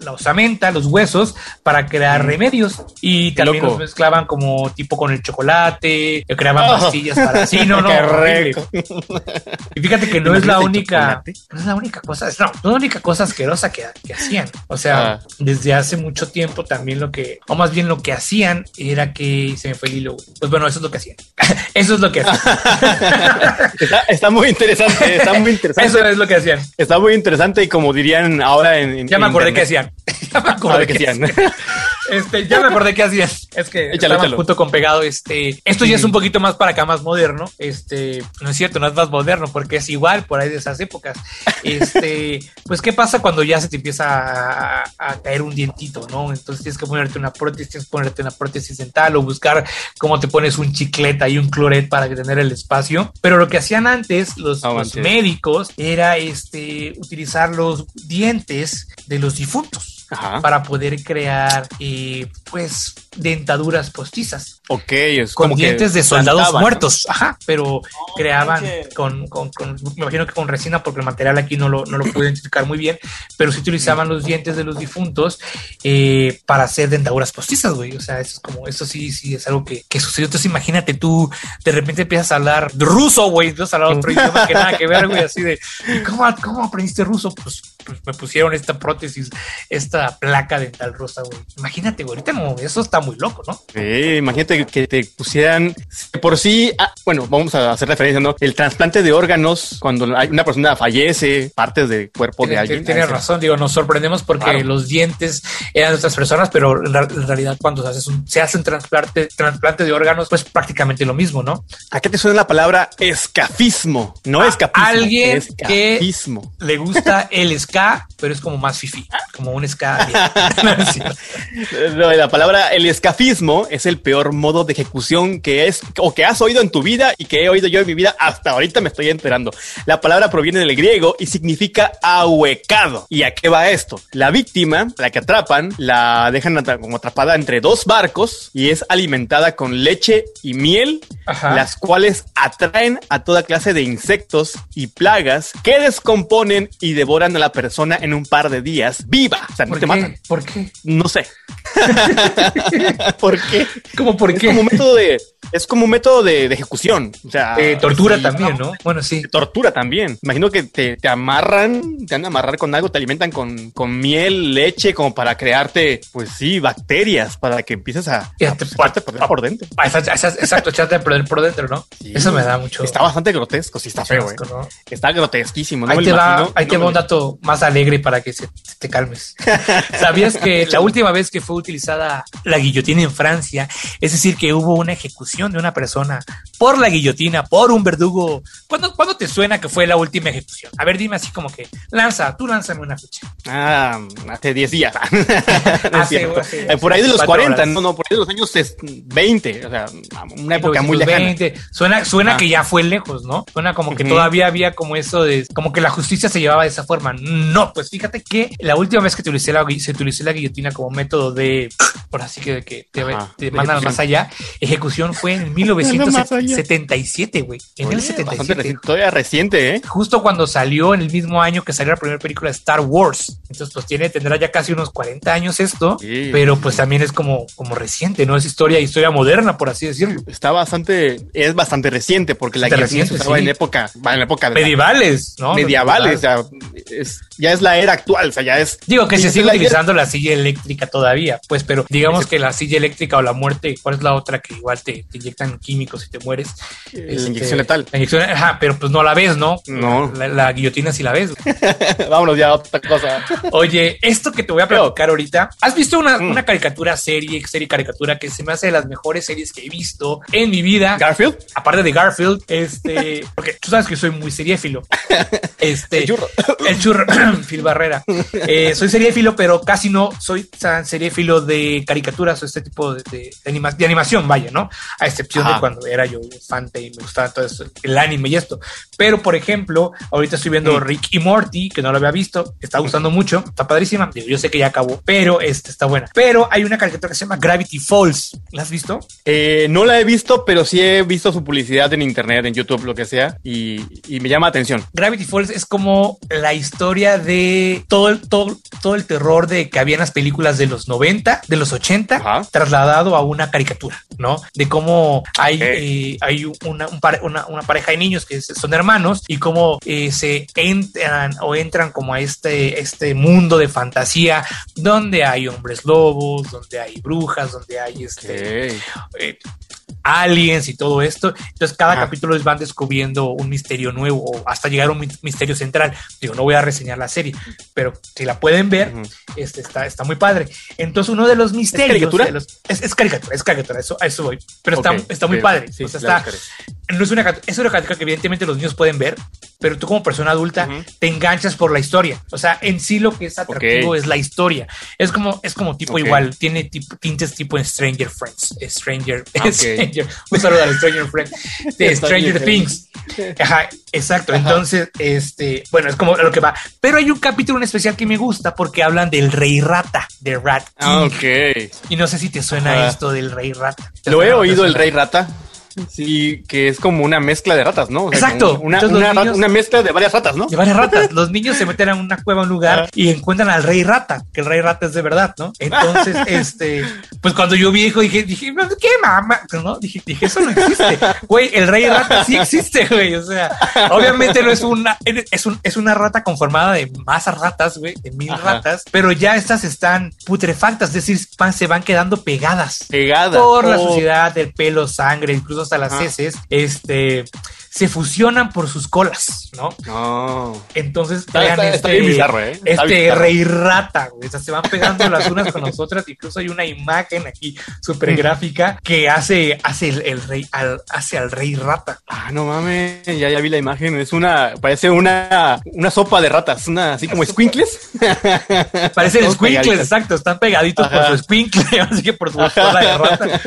la osamenta, los huesos, para crear remedios y también los mezclaban como tipo con el chocolate, creaban oh. pastillas para sí, no, no, Y fíjate que no es la única, no es la única cosa, no, no es la única cosa asquerosa que, que hacían. O sea, ah. desde hace mucho tiempo también lo que, o más bien lo que hacían era que se me fue el hilo. Pues bueno, eso es lo que hacían. eso es lo que hacían. está, muy interesante, está muy interesante. eso es lo que hacían. Está muy interesante y como dirían ahora en, ya me acordé que hacían. ya me acordé que hacían. Este, ya me acordé qué hacías. Es que estaba junto con pegado. Este, esto ya es un poquito más para acá, más moderno. Este, no es cierto, no es más moderno porque es igual por ahí de esas épocas. Este, pues, ¿qué pasa cuando ya se te empieza a, caer un dientito, no? Entonces tienes que ponerte una prótesis, tienes que ponerte una prótesis dental o buscar cómo te pones un chicleta y un cloret para tener el espacio. Pero lo que hacían antes los, los médicos era este, utilizar los dientes de los difuntos para poder crear, eh, pues, dentaduras postizas. Ok, es con dientes de soldados muertos, ajá, pero creaban con, con, me imagino que con resina, porque el material aquí no lo, no lo pude identificar muy bien, pero sí utilizaban los dientes de los difuntos eh, para hacer dentaduras postizas, güey. O sea, eso es como, eso sí, sí es algo que, que sucedió. Entonces, imagínate tú, de repente empiezas a hablar ruso, güey, entonces a hablar otro idioma que nada que ver, güey, así de, ¿cómo, cómo aprendiste ruso? Pues pues, me pusieron esta prótesis, esta placa dental rosa, güey. Imagínate, güey, ahorita no, eso está muy loco, ¿no? Sí, imagínate que te pusieran por sí, ah, bueno, vamos a hacer referencia, ¿no? El trasplante de órganos, cuando una persona fallece, partes del cuerpo de alguien. Tienes razón, digo, nos sorprendemos porque los dientes eran de otras personas, pero en, realidad cuando se hace un, se hace un trasplante, trasplante de órganos, pues prácticamente lo mismo, ¿no? ¿A qué te suena la palabra escafismo? No escapismo. Alguien escapismo. que le gusta el escapismo pero es como más fifi, como un ska. la palabra, el escafismo es el peor modo de ejecución que es o que has oído en tu vida y que he oído yo en mi vida hasta ahorita me estoy enterando. La palabra proviene del griego y significa ahuecado. ¿Y a qué va esto? La víctima, la que atrapan, la dejan como atrapada entre dos barcos y es alimentada con leche y miel, las cuales atraen a toda clase de insectos y plagas que descomponen y devoran a la persona en un par de días viva. O sea, no te matan. ¿Por qué? No sé. ¿Por qué? ¿Cómo por qué? Es como un método de, es como un método de, ejecución. O sea, tortura también, ¿no? Bueno, sí. Tortura también. Imagino que te, te, amarran, te van a amarrar con algo, te alimentan con, con, miel, leche, como para crearte, pues sí, bacterias, para que empieces a, a, por, dentro. Exacto, echarte a perder por dentro, ¿no? Eso me da mucho. Está bastante grotesco, sí, está feo, Está grotesquísimo. ¿no? Ahí, te, va, ahí te va un dato más alegre para que se, te calmes. ¿Sabías que la última vez que fue utilizada la guillotina en Francia, es decir, que hubo una ejecución de una persona por la guillotina, por un verdugo? ¿Cuándo, ¿cuándo te suena que fue la última ejecución? A ver, dime así como que, lanza, tú lánzame una fecha. Ah, hace 10 días. Eh, por ahí de los 40, no, no, por ahí de los años 20, o sea, una época muy lejana. Suena, suena que ya fue lejos, ¿no? Suena como que todavía había como eso de, como que la justicia se llevaba de esa forma. No, pues fíjate que la última vez que utilicé la, se utilizó la guillotina como método de, por así que, que te, te mandan más allá, ejecución fue en 1977, güey. En el 77. todavía reciente, ¿eh? Justo cuando salió en el mismo año que salió la primera película de Star Wars. Entonces, pues tiene, tendrá ya casi unos 40 años esto, pero pues también es como, como reciente, ¿no? Es historia, historia moderna, por así decirlo. Está bastante, es bastante reciente porque la guillotina se usaba en época, en época medievales, ¿no? Medievales, o sea, es ya es la era actual, o sea, ya es. Digo que se sigue la- utilizando la silla eléctrica todavía, pues, pero digamos que la silla eléctrica o la muerte, ¿cuál es la otra que igual te, te inyectan químicos y te mueres? La Este, inyección letal. La inyección, ajá, pero pues no la ves, ¿no? No. La, la guillotina sí la ves. Vámonos ya a otra cosa. Oye, esto que te voy a platicar ahorita, ¿has visto una, Mm. una caricatura serie, serie caricatura que se me hace de las mejores series que he visto en mi vida? Garfield. aparte de Garfield, este, porque tú sabes que soy muy seriéfilo. Este, El churro. el churro, Phil Barrera. Eh, soy seriéfilo, pero casi no soy tan seriéfilo de caricaturas o este tipo de, de- de anima- de animación, vaya, ¿no? A excepción de Ajá. cuando era yo fan y me gustaba todo eso, el anime y esto. Pero, por ejemplo, ahorita estoy viendo Mm. Rick y Morty, que no lo había visto, está gustando mucho, está padrísima. Digo, yo sé que ya acabó, pero este está buena. Pero hay una caricatura que se llama Gravity Falls. ¿La has visto? Eh, no la he visto, pero sí he visto su publicidad en internet, en YouTube, lo que sea, y, y me llama la atención. Gravity Falls es como la historia de todo el, todo, todo el terror de que había en las películas de los 90, de los 80, Ajá. trasladado a una caricatura, ¿no? De cómo hay, eh, hay una, un una, una pareja de niños que son hermanos y cómo eh, se entran o entran como a este, este mundo de fantasía donde hay hombres lobos, donde hay brujas, donde hay este, eh, aliens y todo esto. Entonces, cada Ajá. capítulo les van descubriendo un misterio nuevo o hasta llegar a un mi- misterio central. Digo, no voy a reseñar la serie, pero si la pueden ver, este, está, está muy padre. Entonces, uno de los misterios. caricatura? de los- es, es caricatura, es caricatura, eso, eso voy. Pero está, está muy padre. sí, o sea, está. No es una, es una caricatura que evidentemente los niños pueden ver, pero tú como persona adulta te enganchas por la historia. O sea, en sí lo que es atractivo es la historia. Es como, es como tipo igual, tiene tipo, tintes tipo en Stranger Friends. Stranger, Ah, ok. Stranger. Un saludo al Stranger Friends. De Stranger. Things. Ajá, exacto. Entonces, este, bueno, es como lo que va. Pero hay un capítulo en especial que me gusta porque hablan del rey rata, de Rat King. Ah, ok. Y no sé si te suena Ajá. esto del rey rata. ¿Te Lo he oído el rey rata. Sí, que es como una mezcla de ratas, ¿no? O sea, Exacto. Una, una, niños- una mezcla de varias ratas, ¿no? de varias ratas. Los niños se meten a una cueva, a un lugar y encuentran al rey rata, que el rey rata es de verdad, ¿no? Entonces, este, pues cuando yo vi hijo dije, dije, ¿qué mamá? ¿No? Dije, dije, eso no existe. Güey, el rey rata sí existe, güey. O sea, obviamente no es una, es un, es una rata conformada de más ratas, güey, de mil Ajá. ratas, pero ya estas están putrefactas, es decir, se van quedando pegadas Pegada. por la Oh, suciedad, el pelo, sangre, incluso hasta las heces, este, se fusionan por sus colas, ¿no? No. Entonces Está, crean está- este, está bien bizarro, ¿eh? Está este bizarro. rey rata, güey. O sea, se van pegando las unas con las otras. Incluso hay una imagen aquí súper gráfica que hace, hace el, el rey, al, hace al rey rata. Ah, no mames, ya, ya vi la imagen. Es una, parece una, una sopa de ratas, una así como squinkles. Parecen squinkles, exacto. Están pegaditos Ajá. por su squinkle, así que por su cola de rata.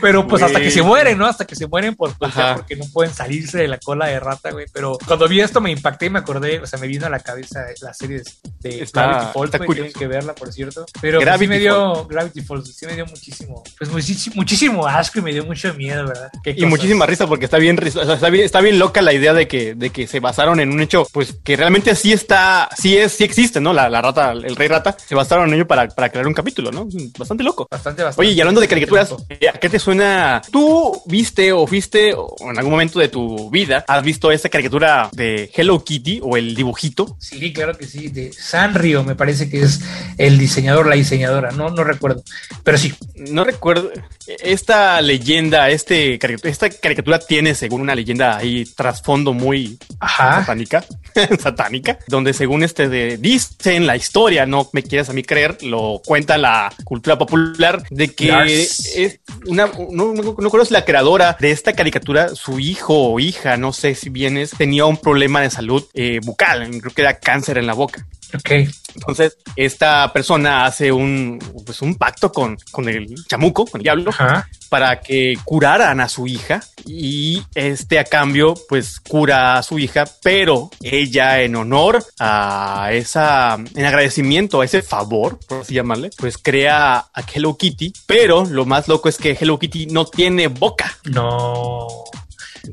Pero pues hasta que se mueren, ¿no? Hasta que se mueren por, pues, porque no pueden de la cola de rata, güey. Pero cuando vi esto me impacté y me acordé, o sea, me vino a la cabeza la serie de, Está- Gravity Falls, güey, tienen que verla, por cierto. Pero pues, sí me dio Gravity Falls, sí me dio muchísimo, pues muchísimo, muchísimo asco y me dio mucho miedo, ¿verdad? Y muchísima risa porque está bien, o sea, está bien, está bien loca la idea de que, de que se basaron en un hecho, pues que realmente sí está, sí es, sí existe, ¿no? La, la rata, el rey rata, se basaron en ello para, para crear un capítulo, ¿no? Bastante loco. Bastante, bastante. Oye, y hablando de caricaturas, eh, ¿a qué te suena? ¿Tú viste o fuiste o en algún momento de tu vida has visto esta caricatura de Hello Kitty o el dibujito? Sí, claro que sí, de Sanrio me parece que es el diseñador, la diseñadora, no, no recuerdo, pero sí. No recuerdo. Esta leyenda, este, esta caricatura tiene, según una leyenda ahí, trasfondo muy Ajá. satánica, satánica, donde según este de, dicen la historia, no me quieres a mí creer, lo cuenta la cultura popular de que es una, no, no, no conozco la creadora de esta caricatura, su hijo o hija, no sé si bien es, tenía un problema de salud eh, bucal, creo que era cáncer en la boca. Ok. Entonces, esta persona hace un, pues, un pacto con, con el chamuco, con el diablo, Ajá. para que curaran a su hija y este a cambio pues cura a su hija, pero ella en honor a esa, en agradecimiento a ese favor, por así llamarle, pues crea a Hello Kitty, pero lo más loco es que Hello Kitty no tiene boca. No.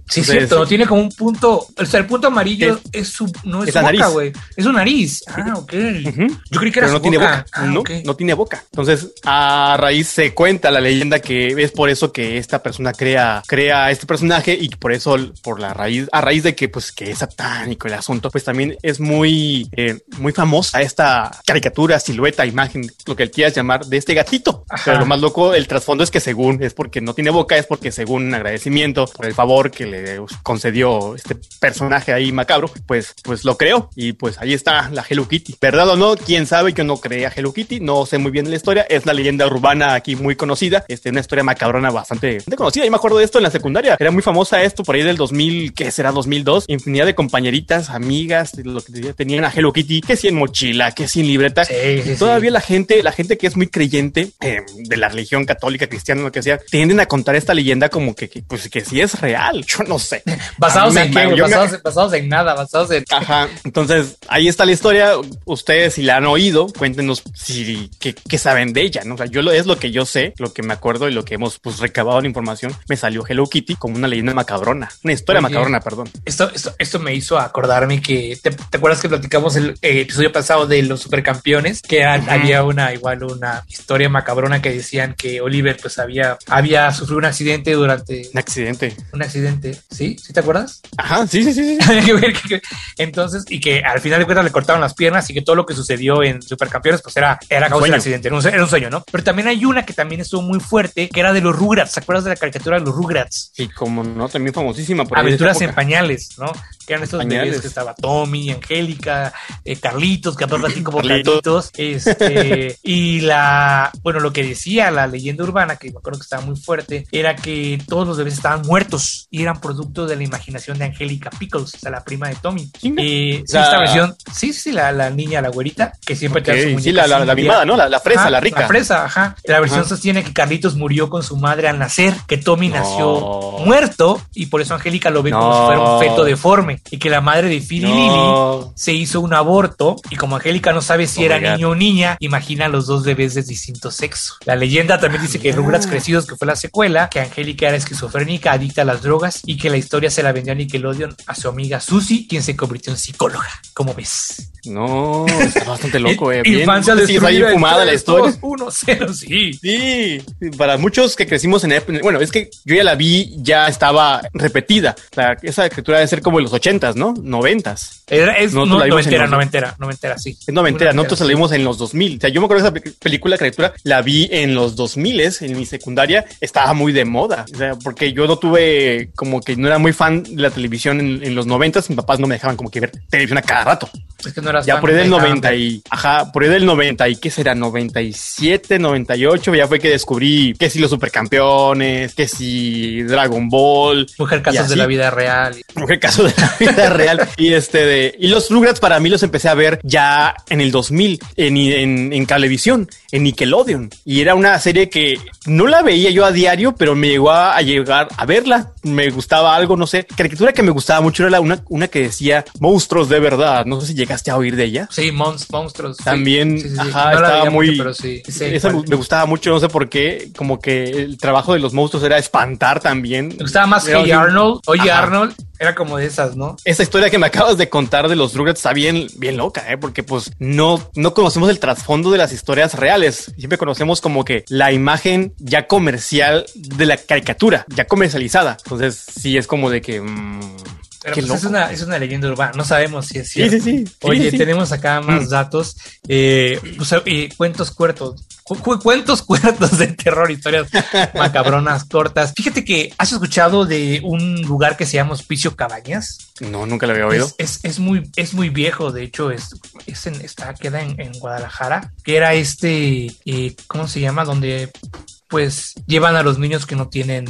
Sí, es cierto, tiene como un punto, o sea, el punto amarillo es, su, no es, es su boca, güey. Es su nariz. Ah, ok. Yo creí que era Pero no su tiene boca. boca, Ah, no, no tiene boca. Entonces, a raíz se cuenta la leyenda que es por eso que esta persona crea, crea este personaje y por eso, por la raíz, a raíz de que, pues, que es satánico el asunto, pues también es muy, eh, muy famosa esta caricatura, silueta, imagen, lo que quieras llamar, de este gatito. Ajá. Pero lo más loco, el trasfondo es que según es porque no tiene boca, es porque según un agradecimiento por el favor que le concedió este personaje ahí macabro, pues, pues lo creó y pues ahí está la Hello Kitty. ¿Verdad o no? ¿Quién sabe? Yo no creía Hello Kitty, no sé muy bien la historia, es la leyenda urbana aquí muy conocida, este, una historia macabrona bastante, bastante conocida. Yo me acuerdo de esto en la secundaria, era muy famosa esto por ahí del 2000, ¿qué será? 2002, infinidad de compañeritas, amigas, lo que tenían a Hello Kitty, que si en mochila, que si en libreta, Sí, sí, y sí. todavía la gente, la gente que es muy creyente eh, de la religión católica, cristiana, lo que sea, tienden a contar esta leyenda como que, que, pues que sí es real. Yo no sé. Basados en me- qué, me- basados, en nada, basados en. Ajá. Entonces, ahí está la historia. Ustedes, si la han oído, cuéntenos si qué, qué saben de ella, ¿no? O sea, yo lo es lo que yo sé, lo que me acuerdo y lo que hemos pues recabado la información. Me salió Hello Kitty como una leyenda macabrona, una historia Oye. macabrona, perdón. Esto, esto, esto me hizo acordarme que te, te acuerdas que platicamos el eh, episodio pasado de los supercampeones, que había una igual una historia macabrona que decían que Oliver pues había había sufrido un accidente durante Un accidente. un accidente, ¿sí? ¿Sí te acuerdas? Ajá, sí, sí, sí. sí. Entonces, y que al final de cuentas le cortaron las piernas y que todo lo que sucedió en Supercampeones, pues era, era causa del accidente, era un, era un sueño, ¿no? Pero también hay una que también estuvo muy fuerte, que era de los Rugrats, ¿te acuerdas de la caricatura de los Rugrats? Y como no, también famosísima por Aventuras en pañales, ¿no? Que eran estos Pañales. bebés que estaba Tommy, Angélica, eh, Carlitos, que aparte así como Carlitos. Carlitos, este, y la, bueno, lo que decía la leyenda urbana, que me acuerdo que estaba muy fuerte, era que todos los bebés estaban muertos y eran producto de la imaginación de Angélica Pickles, o sea, la prima de Tommy. Eh, sí, esta versión, sí, sí, la, la niña, la güerita, que siempre Ok, te su sí, muñeca la, la, mimada, ¿no? La, la fresa, Ajá, la rica. La fresa, ajá. La versión Ajá. sostiene que Carlitos murió con su madre al nacer, que Tommy No. nació muerto y por eso Angélica lo ve como si fuera un feto deforme y que la madre de Phil y Lily se hizo un aborto y como Angélica no sabe si Oh era niño o niña, imagina a los dos bebés de distinto sexo. La leyenda también dice que. Rugrats Crecidos, que fue la secuela, que Angélica era esquizofrénica, adicta a las drogas y que la historia se la vendió a Nickelodeon a su amiga Susie, quien se convirtió en psicóloga. ¿Cómo ves? No, está bastante loco, eh. Bien, Infancia sí, está bien destruida en fumada la historia. dos, uno, cero, sí. Sí, para muchos que crecimos en bueno, es que yo ya la vi, ya estaba repetida. O sea, esa escritura debe ser como en los ochentas, ¿no? Noventas. Era, es Nosotros no, la vimos en noventera, los- noventera, noventera, sí. Es noventera, nosotros sí. salimos en los 2000. O sea, yo me acuerdo de esa pe- película, criatura, la vi en los 2000, en mi secundaria, estaba muy de moda. O sea, porque yo no tuve, como que no era muy fan de la televisión en, en los noventas, mis papás no me dejaban como que ver televisión a cada rato. Es que no eras Ya fan, por ahí del te dejaban 90 ver. y, ajá, por ahí del 90 y qué será, 97, 98, ya fue que descubrí que si los supercampeones, que si Dragon Ball, Mujer casos de la vida real. el caso de la vida real y este de y los Rugrats para mí los empecé a ver ya en el 2000 en, en, en Cablevisión en Nickelodeon y era una serie que no la veía yo a diario pero me llegó a, a llegar a verla me gustaba algo no sé caricatura que me gustaba mucho era la, una, una que decía monstruos de verdad no sé si llegaste a oír de ella Sí, mons- monstruos. También, Sí, sí, sí. ajá, No estaba muy- mucho, pero sí. esa me gustaba mucho no sé por qué como que el trabajo de los monstruos era espantar también Me gustaba más Era Hey un- Arnold. Oye, Ajá. Arnold era como de esas, ¿no? Esta historia que me acabas de contar de los Rugrats está bien, bien loca, ¿eh? porque pues no, no conocemos el trasfondo de las historias reales. Siempre conocemos como que la imagen ya comercial de la caricatura, ya comercializada. Entonces sí es como de que... mm, Pero pues es una, es una leyenda urbana. No sabemos si es cierto. sí, sí. Sí, Oye, tenemos acá más Mm. datos. Eh, pues, eh, cuentos cuertos. Cu- cu- Cuentos cuertos de terror, historias macabronas, cortas. Fíjate que has escuchado de un lugar que se llama Hospicio Cabañas. No, nunca lo había oído. Es, es, es muy, es muy viejo, de hecho, es, es en- está, queda en, en Guadalajara, que era este, eh, ¿cómo se llama? Donde pues llevan a los niños que no tienen,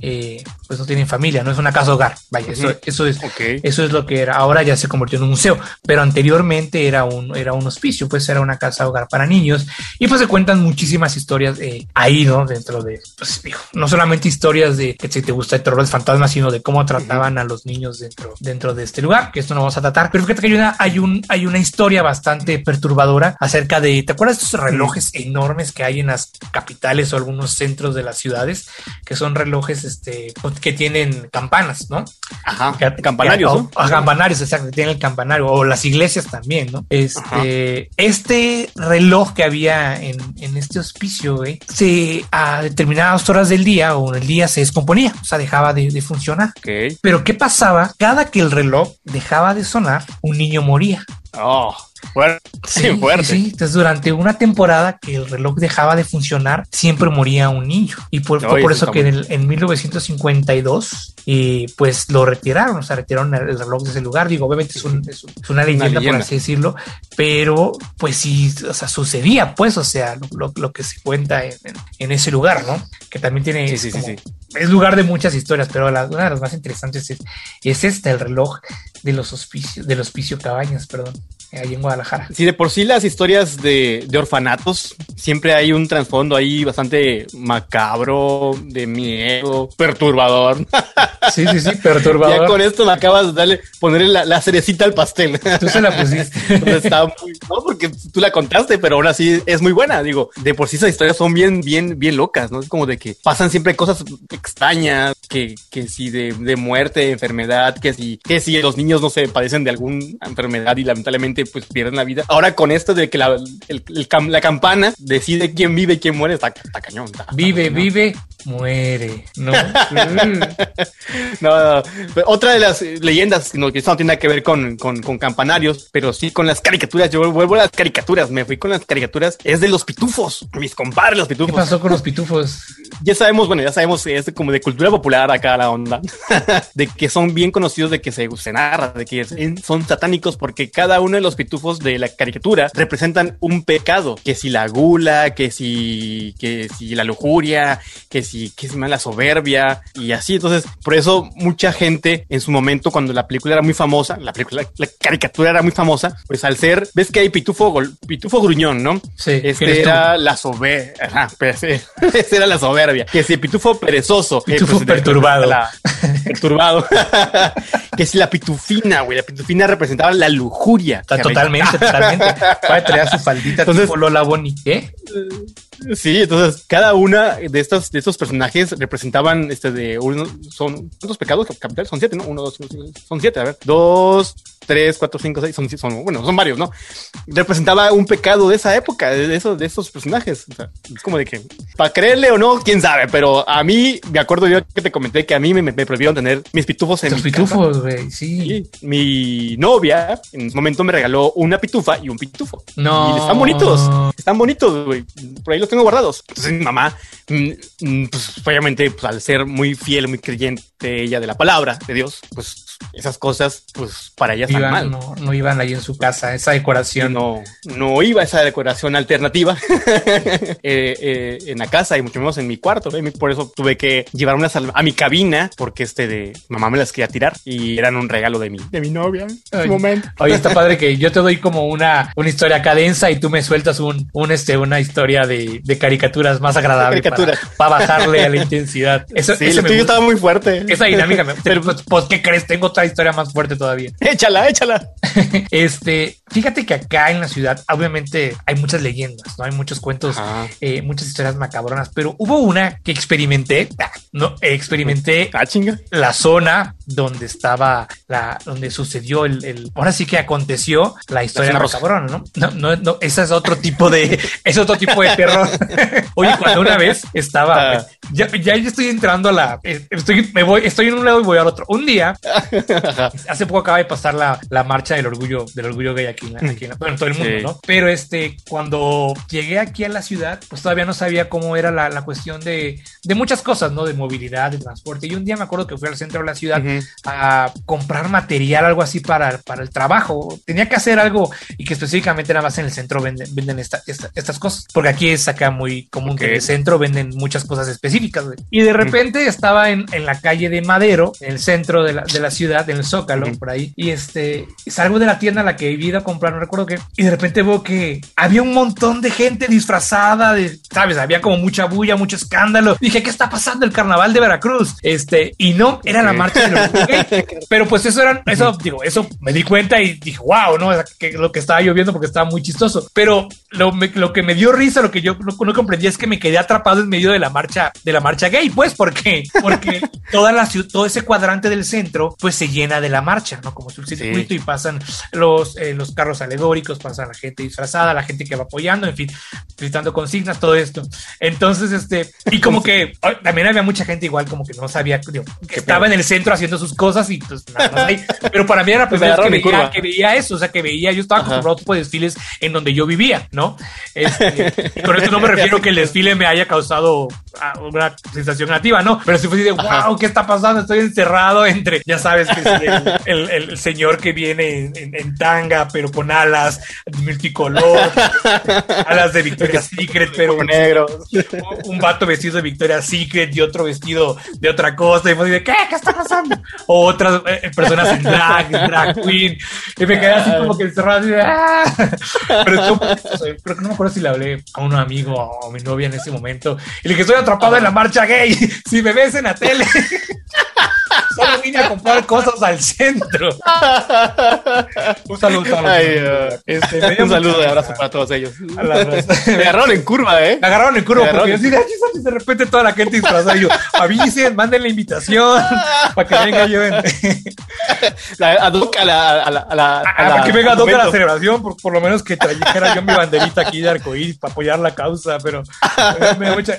eh, pues no tienen familia, no es una casa hogar, vaya, eso, eso es, Ok. eso es lo que era. Ahora ya se convirtió en un museo, pero anteriormente era un, era un hospicio, pues era una casa hogar para niños. Y pues se cuentan muchísimas historias eh, ahí, ¿no? Dentro de, pues, digo, no solamente historias de que si te gusta el terror de fantasmas, sino de cómo trataban a los niños dentro, dentro de este lugar, que esto no vamos a tratar. Pero fíjate que hay una, hay un, hay una historia bastante perturbadora acerca de, ¿te acuerdas de estos relojes enormes que hay en las capitales o algunos centros de las ciudades? Que son relojes este, pues, que tienen campanas, ¿no? Ajá, campanarios, o- o campanarios, exacto, tienen el campanario, o las iglesias también, ¿no? Este, este reloj que había en, en este hospicio, güey, se, a determinadas horas del día o en el día se descomponía, o sea, dejaba de, de funcionar. Pero ¿qué pasaba? Cada que el reloj dejaba de sonar, un niño moría. Oh, fuerte. Sí, fuerte. sí. Entonces, durante una temporada que el reloj dejaba de funcionar, siempre moría un niño. Y por, fue por eso que en, el- en 1952, y pues lo retiraron, o sea, retiraron el, el reloj de ese lugar. Digo, obviamente es, un- es un- es una, leyenda, por leyenda. así decirlo, pero pues sí, o sea, sucedía, pues, o sea, lo, lo- lo que se cuenta en, en- en ese lugar, ¿no? Que también tiene. Sí, sí, como- sí. Es lugar de muchas historias, pero la- una de las más interesantes es, es este, el reloj de los hospicios, del hospicio Cabañas, perdón, ahí en Guadalajara. Sí, de por sí las historias de, de orfanatos siempre hay un trasfondo ahí bastante macabro, de miedo, perturbador. Sí, sí, sí, perturbador. ya con esto me acabas de darle, ponerle la, la cerecita al pastel. Tú se la pusiste. Entonces, está muy, no, porque tú la contaste, pero aún así es muy buena. Digo, de por sí esas historias son bien, bien, bien locas, ¿no? Es como de que pasan siempre cosas extrañas, que, que si de, de muerte, de enfermedad, que si, que si los niños no se padecen de alguna enfermedad y lamentablemente pues pierden la vida. Ahora con esto de que la, el- el cam- la campana decide quién vive y quién muere, está, está cañón. está- está Vive, cañón. vive, muere. No. Mm. No, no. Pero Otra de las leyendas no, que esto no tiene nada que ver con, con, con campanarios, pero sí con las caricaturas. Yo vuelvo a las caricaturas, me fui con las caricaturas. Es de los pitufos, mis compadres, los ¿Qué pitufos. pasó con los pitufos? Ya sabemos, bueno, ya sabemos, es como de cultura popular acá la onda, de que son bien conocidos, de que se, se narra, de que son satánicos, porque cada uno de los pitufos de la caricatura representan un pecado, que si la gula, que si, que si la lujuria, que si, que si más la soberbia y así. Entonces, por eso mucha gente en su momento, cuando la película era muy famosa, la película, la caricatura era muy famosa, pues al ser, ves que hay pitufo, pitufo gruñón, ¿no? Sí, ¿quién Este era la soberbia. Sí, esa era la soberbia. Que si pitufo perezoso. eh, Pitufo de- perturbado. la- perturbado. que si la pitufina, güey. La pitufina representaba la lujuria. Está Que totalmente, totalmente. Puede traer su faldita Entonces- tipo Lola Bonnie. ¿Qué? Sí, entonces cada una de estos, de estos personajes representaban este de uno, son ¿cuántos pecados capitales? Son siete, ¿no? Uno, dos, son siete, a ver. Dos, tres, cuatro, cinco, seis, son, son bueno, son varios, ¿no? Representaba un pecado de esa época, de esos, de esos personajes. O sea, es como de que, para creerle o no, quién sabe, pero a mí, me acuerdo yo que te comenté que a mí me, me prohibieron tener mis pitufos en Los mi pitufos, güey. Sí. Sí, mi novia en ese momento me regaló una pitufa y un pitufo. No. Y están bonitos, están bonitos, güey. Por ahí los tengo guardados. Entonces mi mamá, mm, mm, pues obviamente, pues al ser muy fiel, muy creyente ella de la palabra de Dios, pues esas cosas, pues para ella están Iban, mal. no, no iban ahí en su casa, esa decoración. no, no iba esa decoración alternativa eh, eh, en la casa y mucho menos en mi cuarto. ¿ve? Por eso tuve que llevarme a mi cabina porque este de mamá me las quería tirar y eran un regalo de mi, de mi novia momento. Oye, está padre que yo te doy como una, una historia acá densa y tú me sueltas un, un este, una historia de, de caricaturas más agradable Caricatura. para, para bajarle a la intensidad. Eso, Sí, eso tuyo estaba muy fuerte. Esa dinámica me Pero pues, ¿qué crees? Tengo otra historia más fuerte todavía. Échala, échala. Este, fíjate que acá en la ciudad, obviamente, hay muchas leyendas, ¿no? Hay muchos cuentos, eh, muchas historias macabronas, pero hubo una que experimenté, ah, no, experimenté Ah, chinga. la zona donde estaba la, donde sucedió el, el- ahora sí que aconteció la historia rosa. macabrona, ¿no? No, no, no, ese es otro tipo de, es otro tipo de terror. Oye, cuando una vez estaba, Ah. ya, ya estoy entrando a la, eh, estoy, me voy, estoy en un lado y voy al otro. Un día, Ajá. hace poco acaba de pasar la, la marcha del orgullo, del orgullo gay aquí aquí en la- bueno, en todo el mundo, Sí. ¿no? Pero este, cuando llegué aquí a la ciudad, pues todavía no sabía cómo era la, la cuestión de, de muchas cosas, ¿no? De movilidad, de transporte. Y un día me acuerdo que fui al centro de la ciudad Ujú. a comprar material, algo así para, para el trabajo. Tenía que hacer algo y que específicamente nada más en el centro venden, venden esta- esta- estas cosas. Porque aquí es acá muy común que en el centro venden muchas cosas específicas. Y de repente estaba en, en la calle de Madero, en el centro de la, de la ciudad, en el Zócalo, por ahí. Y este, salgo de la tienda a la que he ido a comprar, no recuerdo qué. Y de repente veo que había un montón de gente disfrazada, de, ¿sabes? Había como mucha bulla, mucho escándalo. Dije, ¿qué está pasando? El carnaval de Veracruz. Este, y no, era la marcha del Pero pues eso era, eso, digo, eso me di cuenta y dije, wow, ¿no? Que lo que estaba lloviendo porque estaba muy chistoso. Pero lo, lo que me dio risa, lo que yo no, no, comprendía es que me quedé atrapado en medio de la marcha, de la marcha gay, pues, ¿por qué? Porque toda la ciudad, todo ese cuadrante del centro, pues se llena de la marcha, ¿no? Como es un circuito y pasan los, eh, los carros alegóricos, pasa la gente disfrazada, la gente que va apoyando, en fin, gritando consignas, todo esto. Entonces, este, y como que también había mucha gente igual como que no sabía, digo, que estaba en el centro haciendo sus cosas y pues nada más ahí. Pero para mí era la primera vez que veía, que veía, eso, o sea, que veía, yo estaba acostumbrado a tipo de desfiles en donde yo vivía, ¿no? Este, y con esto no me refiero que el desfile me haya causado ah, una sensación nativa, ¿no? Pero sí fue así de, wow, ¿qué está pasando? Estoy encerrado entre, ya sabes, que el, el, señor que viene en, en, tanga, pero con alas multicolor, alas de Victoria's Secret, pero negro. Un vato vestido de Victoria's Secret y otro vestido de otra cosa. Y me dije, ¿qué? ¿Qué está pasando? O otras eh, personas en drag, drag queen. Y me quedé así como que encerrado. Así de, ¡ah! Pero creo que no me acuerdo si le hablé a un amigo o a mi novia en ese momento. Y le dije, estoy atrapado en la marcha gay. Si me ves en la tele. Solo vine a comprar cosas al centro. un saludo, un saludo. este, un saludo y abrazo para todos ellos. me agarraron en curva, ¿eh? Me agarraron en curva porque yo de, de repente toda la gente disfrazada. Y yo, avisen, manden la invitación para que venga yo. En... la, a, la, a, la, a, la, ah, para que venga a la celebración, por, por lo menos que trajera yo mi banderita aquí de arcoíris para apoyar la causa, pero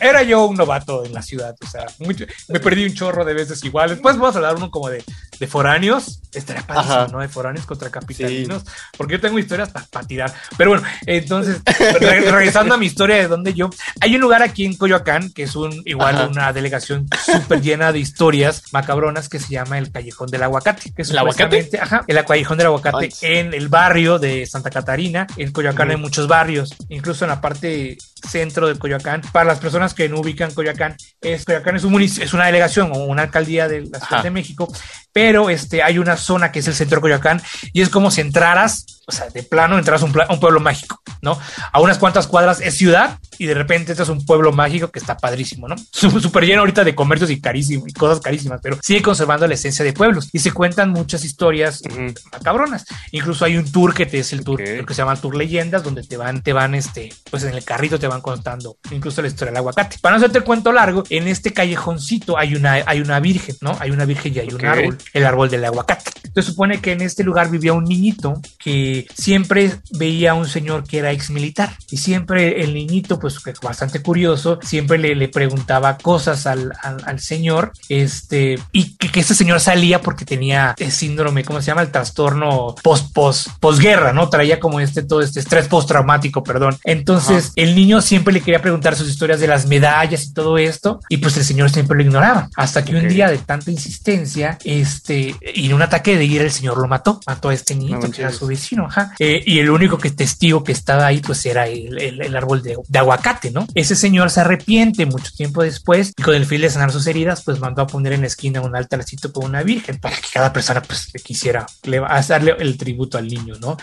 era yo un novato en la ciudad, o sea, mucho, me perdí un chorro de veces igual. Después vamos a hablar uno como de, de foráneos, estaría padrísimo, ¿no? De foráneos contra capitalinos, porque yo tengo historias para tirar. Pero bueno, entonces, regresando a mi historia de donde yo, hay un lugar aquí en Coyoacán que es un igual una delegación súper llena de historias macabronas que se llama el Callejón del Aguacate, que es el aguacate, ajá, el Callejón del Aguacate en el barrio de Santa Catarina. En Coyoacán hay muchos barrios, incluso en la parte centro de Coyoacán. Para las personas que no ubican Coyoacán, es, Coyoacán es, un es una delegación o una alcaldía de la Ciudad de México, pero este, hay una zona que es el centro de Coyoacán y es como si entraras o sea, de plano entras a un, un, pueblo mágico, ¿no? A unas cuantas cuadras es ciudad y de repente entras a un pueblo mágico que está padrísimo, ¿no? Súper lleno ahorita de comercios y carísimo y cosas carísimas, pero sigue conservando la esencia de pueblos y se cuentan muchas historias macabronas. Incluso hay un tour que te es el tour que se llama el Tour Leyendas, donde te van, te van, este, pues en el carrito te van contando incluso la historia del aguacate. Para no hacerte el cuento largo, en este callejoncito hay una, hay una virgen, ¿no? Hay una virgen y hay un árbol, el árbol del aguacate. Entonces supone que en este lugar vivía un niñito que siempre veía a un señor que era ex militar y siempre el niñito, pues bastante curioso, siempre le, le preguntaba cosas al, al, señor, este, y que, que, ese señor salía porque tenía el síndrome, ¿cómo se llama? El trastorno post, post, posguerra, ¿no? Traía como este, todo este estrés postraumático, perdón. Entonces, el niño siempre le quería preguntar sus historias de las medallas y todo esto, y pues el señor siempre lo ignoraba, hasta que un día de tanta insistencia, este, y en un ataque de ira, el señor lo mató, mató a este niño que era su vecino, eh, y el único que testigo que estaba ahí, pues era el, el, árbol de, de, aguacate, ¿no? Ese señor se arrepiente mucho tiempo después y con el fin de sanar sus heridas, pues mandó a poner en la esquina un altarcito con una virgen para que cada persona, pues, quisiera le, darle el tributo al niño, ¿no?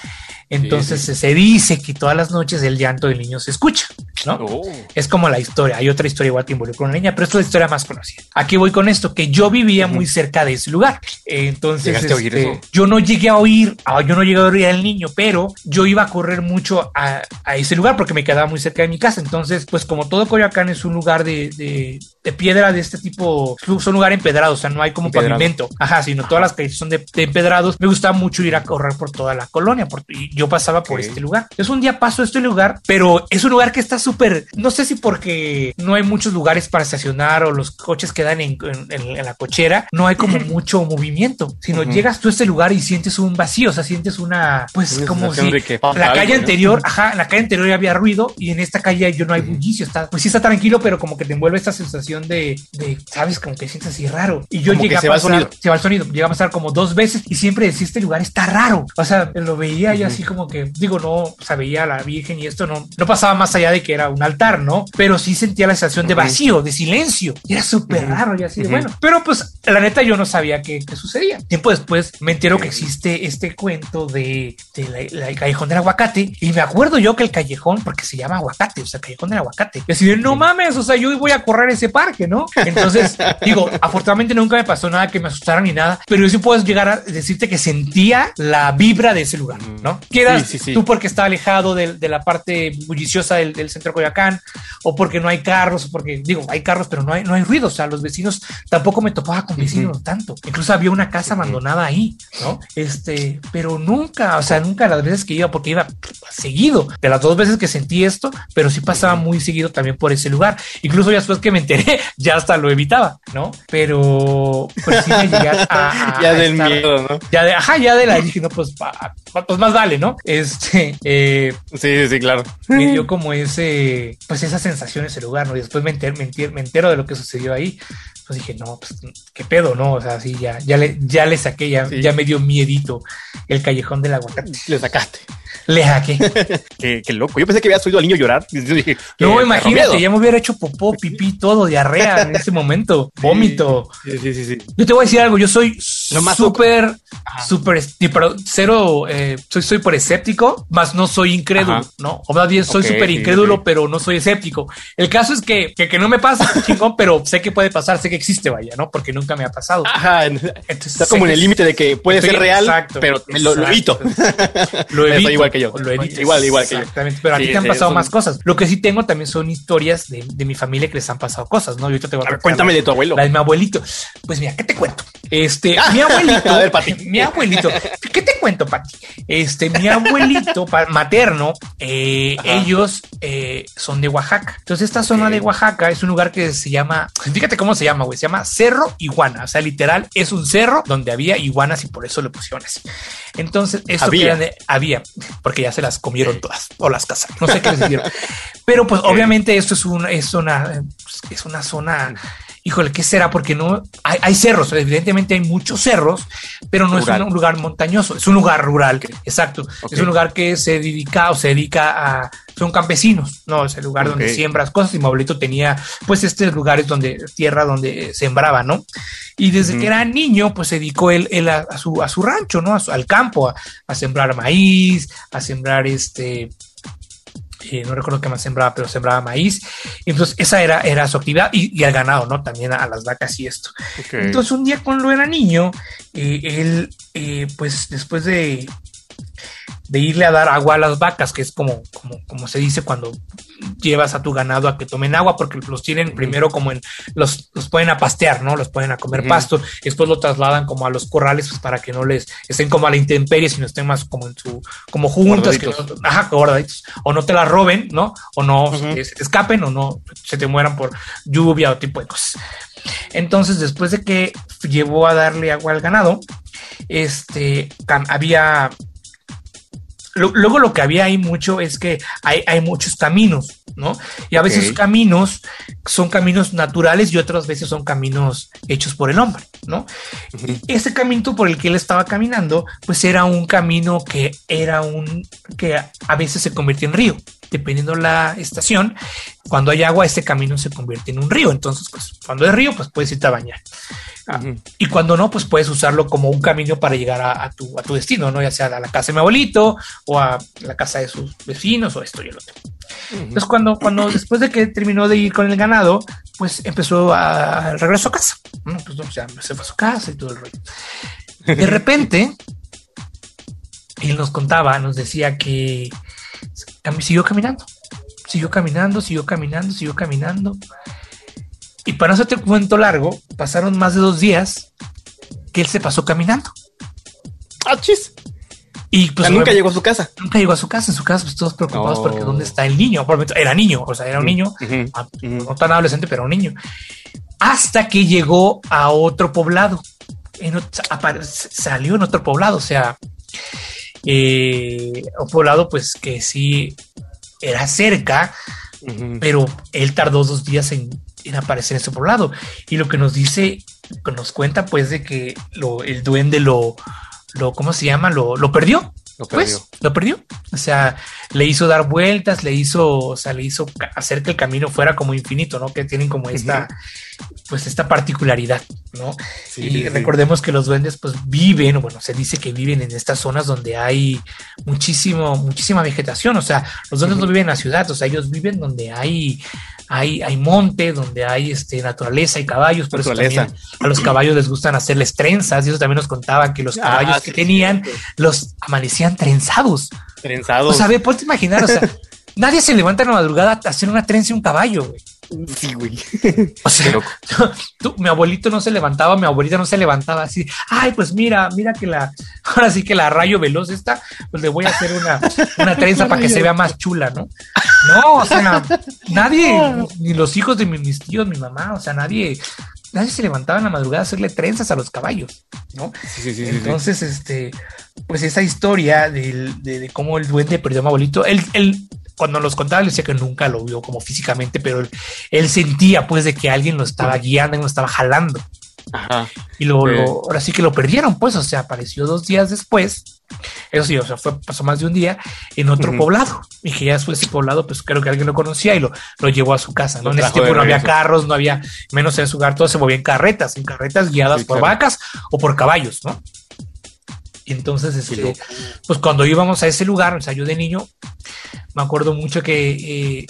Entonces se dice que todas las noches el llanto del niño se escucha, ¿no? Oh. Es como la historia. Hay otra historia igual que involucra a una niña, pero esta es la historia más conocida. Aquí voy con esto, que yo vivía muy cerca de ese lugar. Entonces, este, yo no llegué a oír, ah, yo no llegué a oír al niño pero yo iba a correr mucho a, ese lugar porque me quedaba muy cerca de mi casa. Entonces, pues como todo Coyoacán es un lugar de, de, piedra de este tipo, son lugar empedrado, o sea, no hay como pavimento, ajá, sino todas las calles son de, empedrados. Me gustaba mucho ir a correr por toda la colonia, porque yo pasaba por este lugar. Es un día paso este lugar, pero es un lugar que está súper, no sé si porque no hay muchos lugares para estacionar o los coches quedan en, en, la cochera, no hay como mucho movimiento, sino llegas tú a este lugar y sientes un vacío, o sea, sientes una, pues como si la calle anterior, ajá, en la calle anterior había ruido y en esta calle yo no hay bullicio, está, pues sí está tranquilo, pero como que te envuelve esta sensación de, de sabes, como que sientes así raro. Y yo llegué a se pasar, va el sonido. se va el sonido, llega a pasar como dos veces y siempre decía, este lugar está raro. O sea, lo veía yo así como que, digo, no, veía a la Virgen y esto no, no pasaba más allá de que era un altar, ¿no? Pero sí sentía la sensación de vacío, de silencio. Era súper raro y así de bueno. Pero pues, la neta, yo no sabía qué, qué sucedía. Tiempo después me entero que existe este cuento de, la, el callejón del aguacate y me acuerdo yo que el callejón, porque se llama aguacate, o sea, callejón del aguacate. Y así de, no mames, o sea, yo voy a correr ese parque, ¿no? Entonces, digo, afortunadamente nunca me pasó nada que me asustara ni nada, pero yo sí puedo llegar a decirte que sentía la vibra de ese lugar, ¿no? Quedas Sí, sí, sí. tú porque está alejado de, de la parte bulliciosa del, del centro de Coyoacán, o porque no hay carros, porque, digo, hay carros, pero no hay, no hay ruido, o sea, los vecinos, tampoco me topaba con vecinos tanto. Incluso había una casa abandonada ahí, ¿no? Este, pero nunca, o sea, nunca las veces que iba, porque iba seguido, de las dos veces que sentí esto, pero sí pasaba muy seguido también por ese lugar. Incluso ya después que me enteré, ya hasta lo evitaba, ¿no? Pero, pues sí me llegué a, a- Ya a del estar- miedo, ¿no? Ya de, ajá, ya de la dije, no, pues, pa- pues más vale, ¿no? Este, eh, Sí, sí, sí, claro. me dio como ese, pues esa sensación ese lugar, ¿no? Y después me entero, me entero, me entero de lo que sucedió ahí. Pues dije, no, pues qué pedo, ¿no? O sea, sí, ya, ya le, ya le saqué, ya, Sí. ya me dio miedito el callejón del aguacate. Le sacaste. Le saqué. Qué, qué loco. Yo pensé que habías oído al niño llorar. Dije, No, imagínate, ya me hubiera hecho popó, pipí, todo, diarrea en ese momento, vómito. Sí, sí, sí, sí. Yo te voy a decir algo, yo soy más súper, súper, pero cero, eh, soy súper escéptico, más no soy incrédulo, Ajá. ¿no? O más bien soy Ok, súper incrédulo, sí. pero no soy escéptico. El caso es que, que, que no me pasa, chingón, pero sé que puede pasar, sé que existe, vaya, ¿no? Porque nunca me ha pasado. Ajá. Entonces, Está como en el límite de que puede estoy- ser real, exacto, pero me lo, lo evito. Lo evito. igual que yo. Lo evito. Igual, igual que yo. Exactamente. Pero a Sí, ti te han pasado son- más cosas. Lo que sí tengo también son historias de, de mi familia que les han pasado cosas, ¿no? Yo te voy a ver, cuéntame de tu abuelo. La de mi abuelito. Pues mira, ¿qué te cuento? Este, mi abuelito. A ver, Pati. Mi abuelito. ¿Qué te cuento, Pati? Este, mi abuelito materno, eh, ellos eh, son de Oaxaca. Entonces, esta zona de Oaxaca es un lugar que se llama, fíjate cómo se llama, güey. Se llama Cerro Iguana. O sea, literal, es un cerro donde había iguanas y por eso le pusieron así. Entonces, esto que Había. eran de- había, porque ya se las comieron todas o las cazaron. No sé qué les hicieron. Pero pues obviamente esto es una, es una, es una zona, híjole, ¿qué será? Porque no hay, hay cerros, evidentemente hay muchos cerros, pero no Rural. es un lugar montañoso, es un lugar rural, exacto. Es un lugar que se dedica o se dedica a, son campesinos, no es el lugar donde siembras cosas y mi abuelito tenía pues estos lugares donde, tierra donde sembraba, ¿no? Y desde que era niño, pues se dedicó él, él a, a su, a su rancho, ¿no? A su- al campo, a, a sembrar maíz, a sembrar este, eh, no recuerdo qué más sembraba, pero sembraba maíz. Entonces esa era, era su actividad y, y al ganado, ¿no? También a, a las vacas y esto. Entonces un día cuando era niño, eh, él, eh, pues después de, de irle a dar agua a las vacas, que es como, como, como se dice cuando llevas a tu ganado a que tomen agua, porque los tienen primero como en, los, los pueden a pastear, ¿no? Los pueden a comer Ujú. pasto, y después lo trasladan como a los corrales pues, para que no les estén como a la intemperie, sino estén más como en su, como juntas, que no, ajá, guardaditos, o no te la roben, ¿no? O no se te escapen, o no se te mueran por lluvia o tipo de cosas. Entonces, después de que llevó a darle agua al ganado, este había. Lo- Luego lo que había ahí mucho es que hay, hay muchos caminos, ¿no? Y a veces caminos son caminos naturales y otras veces son caminos hechos por el hombre, ¿no? Ese camino por el que él estaba caminando, pues era un camino que era un que a veces se convierte en río, dependiendo la estación. Cuando hay agua, este camino se convierte en un río. Entonces, pues cuando es río, pues puedes irte a bañar. Ah. Y cuando no, pues puedes usarlo como un camino para llegar a, a tu, a tu destino, ¿no? Ya sea a la casa de mi abuelito o a la casa de sus vecinos o esto y el otro. Entonces, cuando, cuando después de que terminó de ir con el ganado, pues empezó a regreso a casa. ¿no? Pues no, o sea, se fue a su casa y todo el rollo. De repente, él nos contaba, nos decía que cam- siguió caminando, siguió caminando, siguió caminando, siguió caminando. Y para no hacerte el cuento largo, pasaron más de dos días que él se pasó caminando. Ah, chis. Y O pues sea, nunca llegó a su casa. nunca llegó a su casa. En su casa, pues todos preocupados Oh. porque dónde está el niño. Era niño, o sea, era un niño, Ujú. ah, Ujú. no tan adolescente, pero un niño. Hasta que llegó a otro poblado. En salió en otro poblado, o sea, eh, un poblado pues que sí era cerca, pero él tardó dos días en, en aparecer en ese poblado. Y lo que nos dice, que nos cuenta pues de que lo, el duende lo, lo, ¿cómo se llama? Lo, lo perdió. Lo Pues perdió. lo perdió. O sea, le hizo dar vueltas, le hizo, o sea, le hizo hacer que el camino fuera como infinito, ¿no? Que tienen como esta, pues esta particularidad, ¿no? Sí, y sí, sí. recordemos que los duendes pues viven, bueno, se dice que viven en estas zonas donde hay muchísimo, muchísima vegetación, o sea, los duendes no viven en la ciudad, o sea, ellos viven donde hay, hay, hay monte, donde hay este, naturaleza y caballos, por eso también a los caballos les gustan hacerles trenzas, y eso también nos contaban que los caballos Ah, que sí, tenían los amanecían trenzados. Trenzados. O sea, ve, a imaginar, o sea, nadie se levanta en la madrugada a hacer una trenza a un caballo, güey. Sí, güey. O sea, loco. tú- mi abuelito no se levantaba, mi abuelita no se levantaba así. Ay, pues mira, mira que la, ahora sí que la rayo veloz esta, pues le voy a hacer una, una trenza para que se vea más chula, ¿no? No, o sea, nadie, ni los hijos de mi- mis tíos, mi mamá, o sea, nadie, nadie se levantaba en la madrugada a hacerle trenzas a los caballos, ¿no? Sí, sí, sí. Entonces, este, pues esa historia del- de, de cómo el duende perdió a mi abuelito, él, él cuando los contaba, le decía que nunca lo vio como físicamente, pero él, él sentía pues de que alguien lo estaba guiando lo estaba jalando. Ajá. Y lo, Sí. lo- ahora sí que lo perdieron, pues, o sea, apareció dos días después. Eso sí, o sea, fue, pasó más de un día en otro Ujú. poblado. Y que ya después ese poblado, pues creo que alguien lo conocía y lo, lo llevó a su casa, ¿no? En ese de tiempo no había carros, no había menos en su hogar, todo se movía en carretas, en carretas guiadas Sí, por claro. vacas o por caballos, ¿no? Y entonces, este, pues cuando íbamos a ese lugar, o sea, yo de niño, me acuerdo mucho que, eh,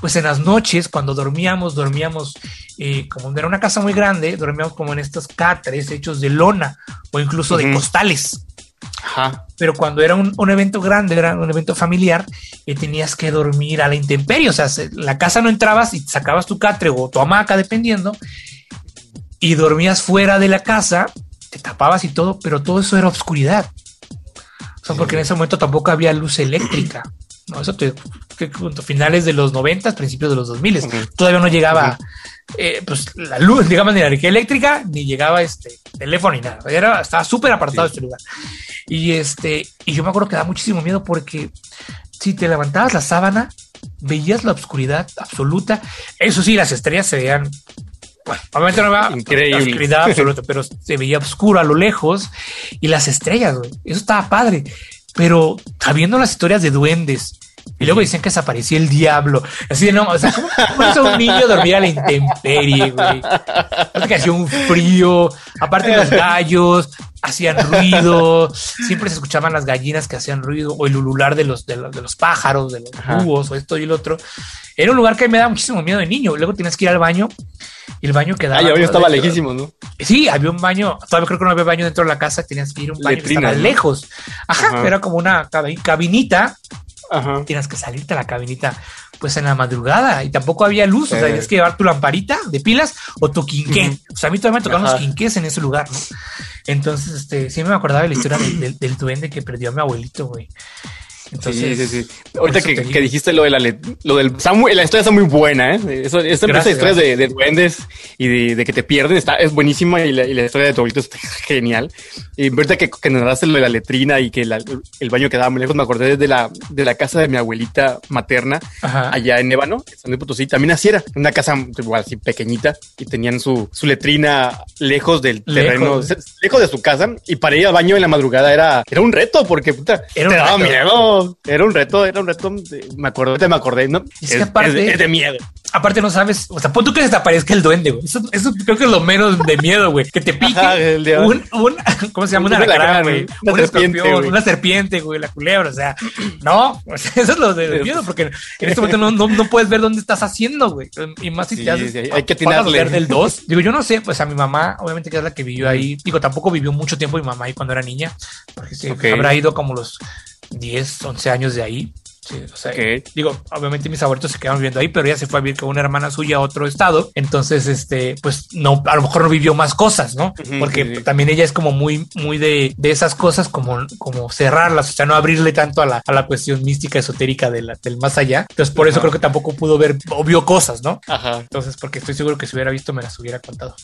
pues en las noches, cuando dormíamos, dormíamos, eh, como era una casa muy grande, dormíamos como en estos catres hechos de lona o incluso de costales. Ajá. Pero cuando era un, un evento grande, era un evento familiar, eh, tenías que dormir a la intemperie. O sea, se- la casa no entrabas y sacabas tu catre o tu hamaca, dependiendo, y dormías fuera de la casa, te tapabas y todo, pero todo eso era obscuridad. O sea, porque en ese momento tampoco había luz eléctrica. No, eso te, que finales de los 90, principios de los 2000. Ujú. Todavía no llegaba eh, pues la luz, digamos, ni la energía eléctrica, ni llegaba este teléfono ni nada. Era, estaba súper apartado Sí. este lugar. Y este, y yo me acuerdo que da muchísimo miedo porque si te levantabas la sábana, veías la oscuridad absoluta. Eso sí, las estrellas se veían. Bueno, obviamente no había Increíble. oscuridad absoluta, pero se veía oscuro a lo lejos y las estrellas, güey. Eso estaba padre. Pero sabiendo las historias de duendes y luego decían que desaparecía el diablo. Así de no, o sea, ¿cómo, cómo es un niño dormir a la intemperie, güey? Que hacía un frío, aparte los gallos hacían ruido, siempre se escuchaban las gallinas que hacían ruido, o el ulular de los, de los, de los pájaros, de los búhos, o esto y el otro. Era un lugar que me daba muchísimo miedo de niño. Luego tienes que ir al baño y el baño quedaba. Ah, ya como estaba dentro- lejísimo, ¿no? Sí, había un baño, todavía creo que no había baño dentro de la casa, tenías que ir a un baño que Letrina, estaba ¿no? lejos. Ajá, Ajá. era como una cabi- cabinita, Ajá. tienes que salirte a la cabinita pues en la madrugada y tampoco había luz, o sea, Eh. tenías que llevar tu lamparita de pilas o tu quinqué. O sea, a mí todavía me tocaron los Ajá. quinqués en ese lugar, ¿no? Entonces, este, sí me acordaba de la historia del, del- del duende que perdió a mi abuelito, güey. Entonces, sí, sí, sí. Ahorita que, dijiste lo de la, lo del, está muy- la historia está muy buena, ¿eh? Eso, esta historia de, de duendes y de, de que te pierden está, es buenísima y la, y la historia de tu abuelito está genial. Y ahorita que, que narraste lo de la letrina y que la- el baño quedaba muy lejos, me acordé de la, de la casa de mi abuelita materna Ajá. allá en Ébano, en San Luis Potosí. También así era, una casa igual así pequeñita y tenían su, su letrina lejos del terreno, lejos de su casa. Y para ir al baño en la madrugada era, era un reto porque puta, Era te daba reto. miedo. Era un reto, era un reto. me acordé, te me acordé, ¿no? Es que aparte- de, es de miedo. Aparte no sabes, o sea, pon tú que se te aparezca el duende, güey. Eso, eso creo que es lo menos de miedo, güey. Que te pique Ajá, un, un, ¿cómo se llama? Un Un alacrán, alacrán, güey. una Un serpiente, escorpión, güey. una serpiente, güey, la culebra, o sea, no, o sea, eso es lo de miedo, porque en este momento no, no, no puedes ver dónde estás haciendo, güey. Y más si Sí, te haces, sí, hay- hay que del 2. Digo, yo no sé, pues a mi mamá, obviamente que es la que vivió ahí, digo, tampoco vivió mucho tiempo mi mamá ahí cuando era niña, porque se Ok. habrá ido como los 10, 11 años de ahí. Sí, o sea, digo, obviamente mis abuelitos se quedaron viviendo ahí, pero ella se fue a vivir con una hermana suya a otro estado. Entonces, este, pues no, a lo mejor no vivió más cosas, ¿no? Porque sí, sí. también ella es como muy, muy de, de esas cosas, como, como cerrarlas, o sea, no abrirle tanto a la, a la cuestión mística, esotérica de la- del más allá. Entonces, por eso Ajá. creo que tampoco pudo ver o vio cosas, ¿no? Ajá. Entonces, porque estoy seguro que si hubiera visto, me las hubiera contado.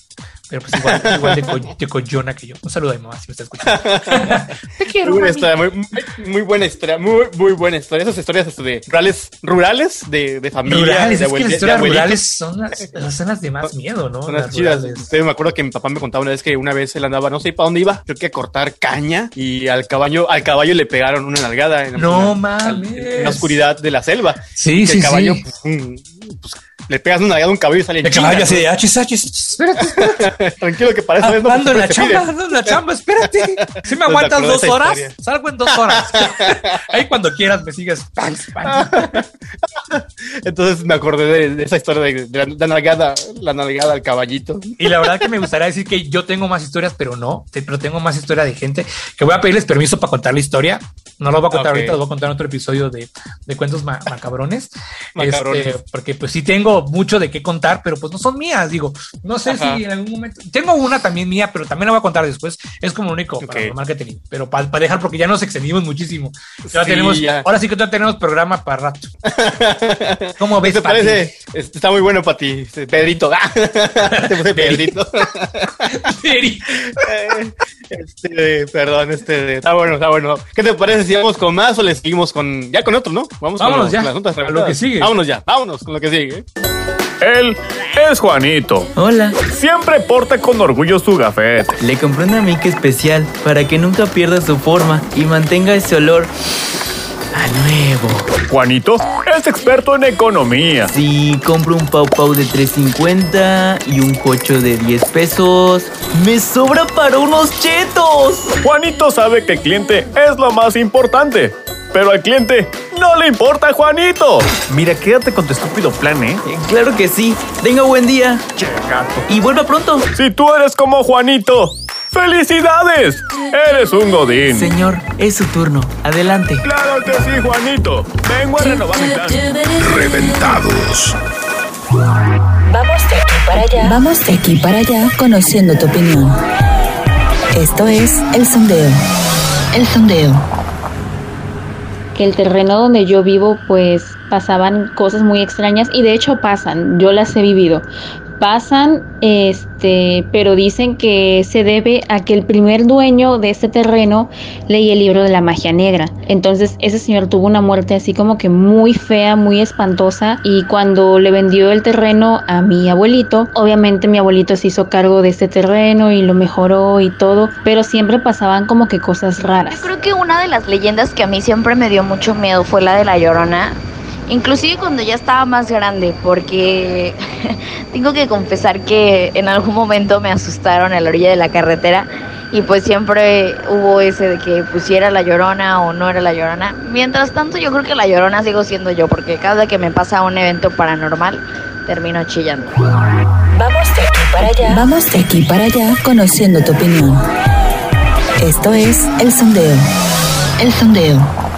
Pero pues igual, igual de, co- de coyona que yo. Un saludo a mi mamá si me está escuchando. Te quiero, Muy buena historia, muy, muy- buena historia, muy, muy buena historia. Esas historias este, de rurales, rurales de, de familia. Rurales, de es que abuel- las de historias abuelitos. rurales son las, son las de más miedo, ¿no? Son las Las chidas. me acuerdo que mi papá me contaba una vez que una vez él andaba, no sé para dónde iba, creo que a cortar caña y al caballo, al caballo le pegaron una nalgada en, No una- mames. en la oscuridad de la selva. Sí, Y sí, el caballo sí. pues, pues, le pegas una nalgada a un caballo y sale El caballo así de achis, achis, achis, espérate. Tranquilo que eso ¿no? Ando en la chamba, ando en la chamba, espérate. Si me te aguantas dos horas, historia. salgo en dos horas. Ahí cuando quieras me sigues. Pans, pans. Entonces me acordé de, de esa historia de, de la, la nalgada, la nalgada al caballito. Y la verdad que me gustaría decir que yo tengo más historias, pero no, te- pero tengo más historia de gente que voy a pedirles permiso para contar la historia. No lo voy a contar ahorita, lo voy a contar en otro episodio de, de cuentos ma- macabrones. Macabrones. Este, porque pues sí tengo mucho de qué contar, pero pues no son mías. Digo, no sé Ajá. si en algún momento tengo una también mía, pero también la voy a contar después. Es como lo único Ok. paranormal que he tenido, pero para dejar porque ya nos extendimos muchísimo. Ya Sí, tenemos, ya. ahora sí que ya tenemos programa para rato. ¿Cómo ¿Qué ves? te parece? Está muy bueno para ti, Pedrito. Te puse Pedrito. Seri? Este, perdón, este, está bueno, está bueno. ¿Qué te parece si vamos con más o le seguimos con, ya con otro, no? Vamos con Vámonos lo- ya, con las notas a lo que sigue. Vámonos ya, vámonos con lo que sigue. Él es Juanito. Hola, Siempre porta con orgullo su gafete. le compré una mica especial para que nunca pierda su forma y mantenga ese olor a nuevo. Juanito es experto en economía. Si compro un pau pau de 3.50 y un cocho de 10 pesos, me sobra para unos chetos. Juanito sabe que el cliente es lo más importante. Pero al cliente no le importa Juanito. Mira, quédate con tu estúpido plan, ¿eh? Eh, Claro que sí. Tenga buen día Che, gato. y vuelva pronto. Si tú eres como Juanito, ¡felicidades! Eres un godín. Señor, es su turno. Adelante. Claro que sí, Juanito. Vengo a renovar mi plan. Reventados. Vamos de aquí para allá. Vamos de aquí para allá conociendo tu opinión. Esto es El Sondeo. El Sondeo. que el terreno donde yo vivo pues pasaban cosas muy extrañas y de hecho pasan, yo las he vivido. Pasan, este, pero dicen que se debe a que el primer dueño de este terreno leía el libro de la magia negra. Entonces ese señor tuvo una muerte así como que muy fea, muy espantosa y cuando le vendió el terreno a mi abuelito, obviamente mi abuelito se hizo cargo de este terreno y lo mejoró y todo, pero siempre pasaban como que cosas raras. Yo creo que una de las leyendas que a mí siempre me dio mucho miedo fue la de la Llorona. Inclusive cuando ya estaba más grande, porque tengo que confesar que en algún momento me asustaron a la orilla de la carretera y pues siempre hubo ese de que pusiera la llorona o no era la llorona. Mientras tanto yo creo que la llorona sigo siendo yo, porque cada que me pasa un evento paranormal termino chillando. Vamos de aquí para allá. Vamos de aquí para allá conociendo tu opinión. Esto es El Sondeo. El Sondeo.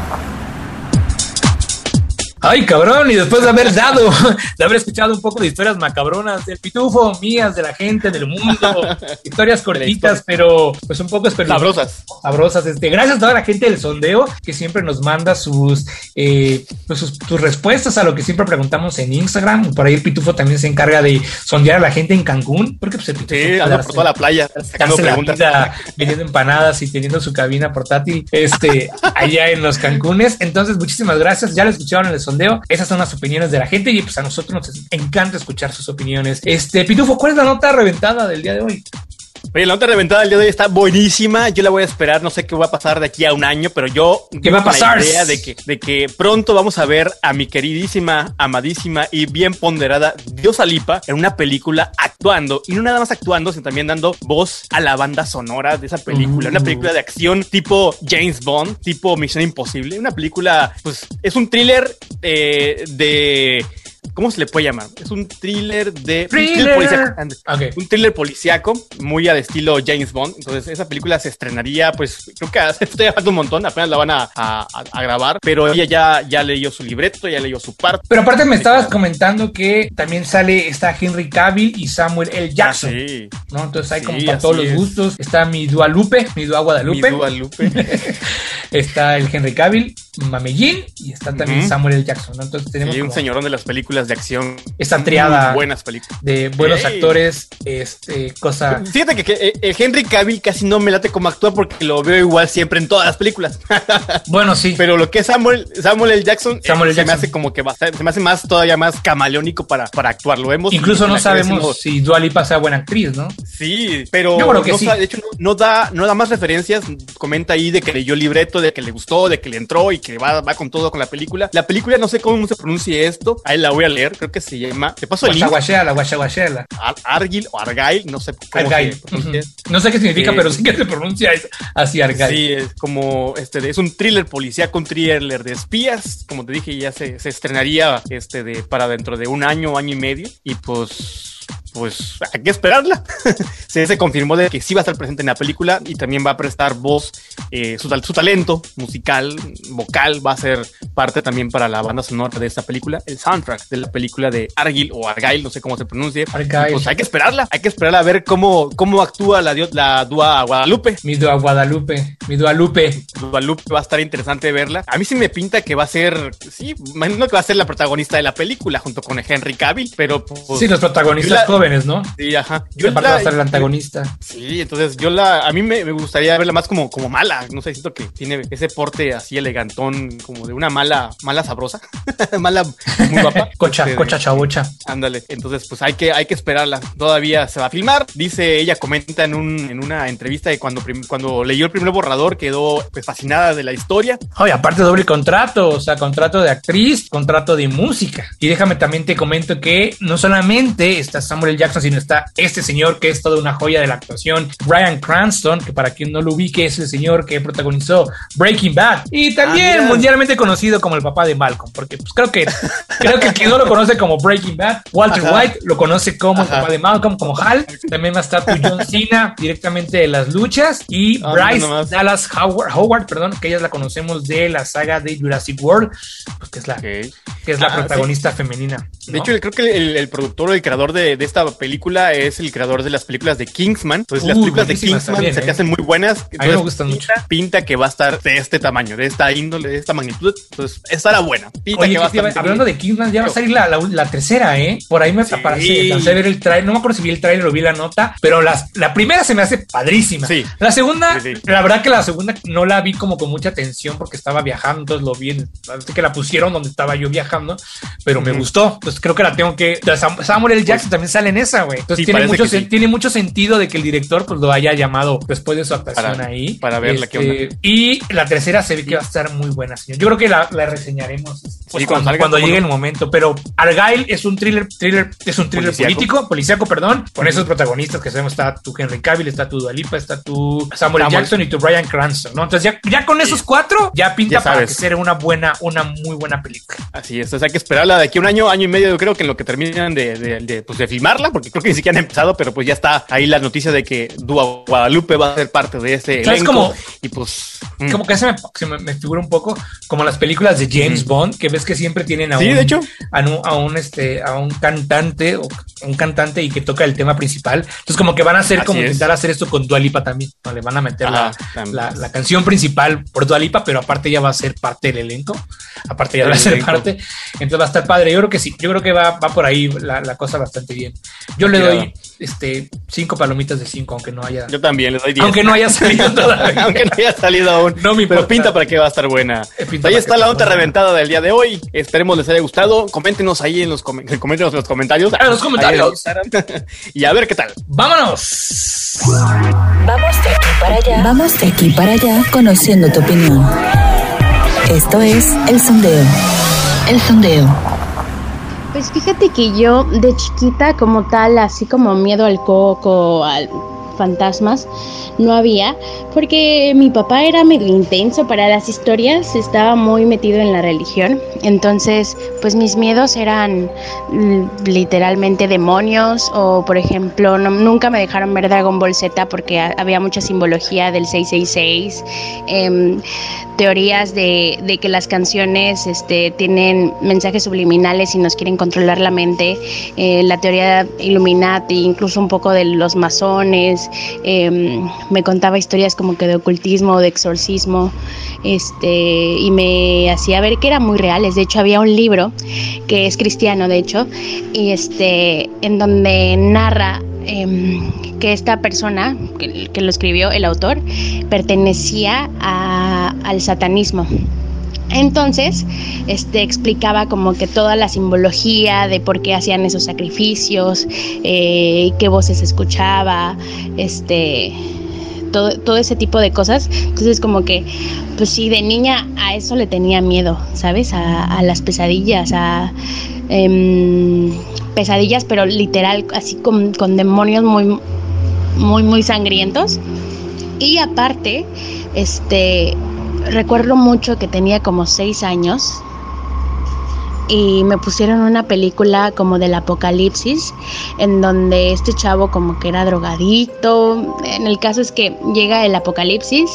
Ay, cabrón, y después de haber dado, de haber escuchado un poco de historias macabronas del pitufo, mías, de la gente, del mundo, historias cortitas, pero pues un poco. Sabrosas. sabrosas. Este, gracias a toda la gente del sondeo que siempre nos manda sus, eh, pues, sus, sus respuestas a lo que siempre preguntamos en Instagram. Por ahí el Pitufo también se encarga de sondear a la gente en Cancún, porque pues el Pitufo Sí, darse- por toda la playa sacando la vida vendiendo empanadas y teniendo su cabina portátil este, allá en los Cancunes. Entonces, muchísimas gracias. Ya lo escucharon en el sondeo. Esas son las opiniones de la gente y pues a nosotros nos encanta escuchar sus opiniones. Este, Pitufo, ¿cuál es la nota reventada del día de hoy? Oye, la nota reventada del día de hoy está buenísima. Yo la voy a esperar. No sé qué va a pasar de aquí a un año, pero yo. ¿Qué va a tengo la pasar? idea de que, de que pronto vamos a ver a mi queridísima, amadísima y bien ponderada Diosa Lipa en una película actuando. Y no nada más actuando, sino también dando voz a la banda sonora de esa película. Una película de acción tipo James Bond, tipo Misión Imposible. Una película, pues, es un thriller eh, de. ¿Cómo se le puede llamar? Es un thriller de. un Thriller. Un thriller policíaco, muy al estilo James Bond. Entonces, esa película se estrenaría, pues, creo que todavía falta un montón, apenas la van a, a- a- a grabar. Pero ella ya, ya leyó su libreto, ya leyó su parte. Pero aparte me estabas comentando que también sale, está Henry Cavill y Samuel L. Jackson, Ah, sí. ¿no? Entonces hay Sí, como para todos los es. gustos. Está mi Dualupe, mi Dua Guadalupe. Mi Dua Lupe. está el Henry Cavill, Mamellín y está también. Samuel L. Jackson, ¿no? Entonces tenemos Sí, un como señorón de las películas de acción. esta triada buenas películas. de buenos actores, este, cosa... Fíjate que, que, eh, el Henry Cavill casi no me late como actúa porque lo veo igual siempre en todas las películas. Bueno, sí. Pero lo que es Samuel, Samuel L. Jackson, Samuel eh, se me hace como que bastante, se me hace más todavía más camaleónico para, para actuar. Lo vemos. Incluso no sabemos si Dua Lipa sea buena actriz, ¿no? Sí, pero Yo creo que no sí. de hecho no, no da, no da más referencias. Comenta ahí de que leyó el libreto, de que le gustó, de que le entró y que va, va con todo con la película. La película, no sé cómo se pronuncia esto, ahí la voy a leer, creo que se llama, te paso el link, Guachaguachela, guachaguachela. Ar- Argyle o Argyle, no sé cómo Argyle. se pronuncia. No sé qué significa, Eh, pero sí que se pronuncia así Argyle. Sí, es como este es un thriller policíaco, un thriller de espías. Como te dije, ya se, se estrenaría este de para dentro de un año, año y medio. Y pues. Pues hay que esperarla. se, se confirmó de que sí va a estar presente en la película y también va a prestar voz, eh, su, su talento musical, vocal, va a ser parte también para la banda sonora de esta película, el soundtrack de la película de Argyle o Argyle, no sé cómo se pronuncie. Argyle. Pues hay que esperarla, hay que esperarla a ver cómo, cómo actúa la, la Dúa Guadalupe. Mi Dua Guadalupe, mi Dualupe. Guadalupe va a estar interesante verla. A mí sí me pinta que va a ser, sí, imagino que va a ser la protagonista de la película junto con Henry Cavill, pero pues, Sí, los protagonistas la- jóvenes, ¿no? sí, ajá. Yo Yo va a la, ser el antagonista. sí, entonces yo la, a mí me, me gustaría verla más como, como mala. No sé, siento que tiene ese porte así elegantón, como de una mala, mala sabrosa, mala, muy guapa. Cocha, Este, cocha chabocha. Ándale, entonces pues hay que, hay que esperarla. Todavía se va a filmar. Dice, ella comenta en, un, en una entrevista que cuando, cuando leyó el primer borrador quedó pues fascinada de la historia. Oye, aparte doble contrato, o sea, contrato de actriz, contrato de música. Y déjame también te comento que no solamente está Samuel. Jackson, sino está este señor que es toda una joya de la actuación, Brian Cranston, que para quien no lo ubique es el señor que protagonizó Breaking Bad y también Ah, mundialmente conocido como el papá de Malcolm, porque pues creo que creo que quien no lo conoce como Breaking Bad, Walter Ajá. White lo conoce como el papá de Malcolm, como Hal. También va a estar John Cena directamente de las luchas y Ah, Bryce. Dallas Howard, Howard, perdón, que ellas la conocemos de la saga de Jurassic World, pues, que es la, que es la Ah, protagonista femenina. De hecho, creo que el, el productor o el creador de, de esta película es el creador de las películas de Kingsman. Entonces, las Uh, películas de Kingsman también, se ¿eh? hacen muy buenas. me Entonces, gustan pinta, pinta que va a estar de este tamaño, de esta índole, de esta magnitud. Entonces, estará buena. Pinta Oye, que va a ¿qué te iba- estar hablando de Kingsman, ya va a salir la, la- la tercera, ¿eh? Por ahí me Sí. aparece, a ver el trailer, no me acuerdo si vi el trailer o vi la nota, pero las, la primera se me hace padrísima. Sí. La segunda, Sí, sí. la verdad que la segunda no la vi como con mucha atención porque estaba viajando, entonces lo vi, en- que la pusieron donde estaba yo viajando, pero me gustó, pues creo que la tengo que... Sam- Samuel L. Jackson también sale en esa, güey. Entonces Sí, tiene, mucho, que sí. sen- tiene mucho sentido de que el director pues lo haya llamado después de su actuación Para- ahí. para verla, qué onda. Y la tercera se ve que va a estar muy buena, señor. Yo creo que la, la reseñaremos pues, Sí, cuando salga, llegue el momento. Pero Argyle es un thriller, thriller es un thriller político, policíaco, perdón, con esos protagonistas que sabemos, está tu Henry Cavill, está tu Dualipa, está tu Samuel Samuel. Jackson y tu Brian Cranston, ¿no? Entonces ya, ya con esos cuatro, ya pinta Ya para que sea una buena, una muy buena película. Así es, hay que esperarla de aquí a un año, año y medio, yo creo que en lo que terminan de, de, de, pues, de filmarla, porque creo que ni siquiera han empezado, pero pues ya está ahí la noticia de que Dua Guadalupe va a ser parte de este ¿Sabes elenco. cómo? Y pues... mm. Como que se me, se me, me figura un poco como las películas de James Bond, que ves que siempre tienen a Sí, un, de hecho. a un, a un, este, a un cantante o un cantante y que toca el tema principal. Entonces, como que van a hacer Así como es. intentar hacer esto con Dualipa también. ¿no? Le van a meter la, Ajá, la, la canción principal por Dualipa, pero aparte ya va a ser parte del elenco. Aparte ya El va a ser elenco. parte. Entonces va a estar padre. Yo creo que sí. Yo creo que va, va por ahí la, la cosa bastante bien. Yo le doy este cinco palomitas de cinco, aunque no haya. Yo también les doy 10. Aunque no haya salido todavía. Aunque no haya salido aún. No me Pero importa. pinta para que va a estar buena. Eh, pinta Ahí está la buena. reventada del día de hoy. Esperemos les haya gustado. Coméntenos ahí en los, com- coméntenos en los comentarios. En los comentarios. Y a ver qué tal. ¡Vámonos! Vamos de aquí para allá. Vamos de aquí para allá conociendo tu opinión. Esto es El Sondeo. El Sondeo. Pues fíjate que yo de chiquita como tal, así como miedo al coco, al fantasmas, no había, porque mi papá era medio intenso para las historias, estaba muy metido en la religión, entonces pues mis miedos eran mm, literalmente demonios o por ejemplo nunca me dejaron ver Dragon Ball Z porque ha- había mucha simbología del 666, em, teorías de, de que las canciones este, tienen mensajes subliminales y nos quieren controlar la mente, eh, la teoría Illuminati, incluso un poco de los masones, eh, me contaba historias como que de ocultismo, de exorcismo, este, y me hacía ver que eran muy reales. De hecho, había un libro que es cristiano, de hecho, y este, en donde narra em, que esta persona que, lo escribió, el autor, pertenecía al satanismo. Entonces, este explicaba como que toda la simbología de por qué hacían esos sacrificios, eh, qué voces escuchaba, este todo, todo ese tipo de cosas. Entonces como que, pues sí, de niña a eso le tenía miedo, ¿sabes? A, las pesadillas, a em, pesadillas, pero literal, así con, con demonios muy, muy, muy sangrientos. Y aparte, este, recuerdo mucho que tenía como seis años y me pusieron una película como del apocalipsis en donde este chavo como que era drogadito. En el caso es que llega el apocalipsis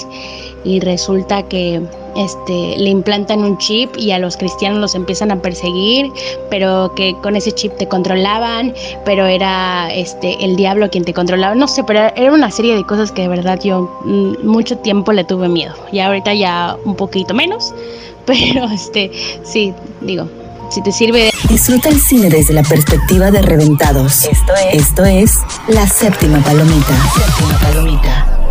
y resulta que este le implantan un chip y a los cristianos los empiezan a perseguir, pero que con ese chip te controlaban, pero era este el diablo quien te controlaba, no sé, pero era una serie de cosas que de verdad yo mm, mucho tiempo le tuve miedo. Y ahorita ya un poquito menos, pero este sí, digo, si te sirve de... Disfruta el cine desde la perspectiva de reventados. Esto es, esto es La Séptima Palomita. Séptima Palomita.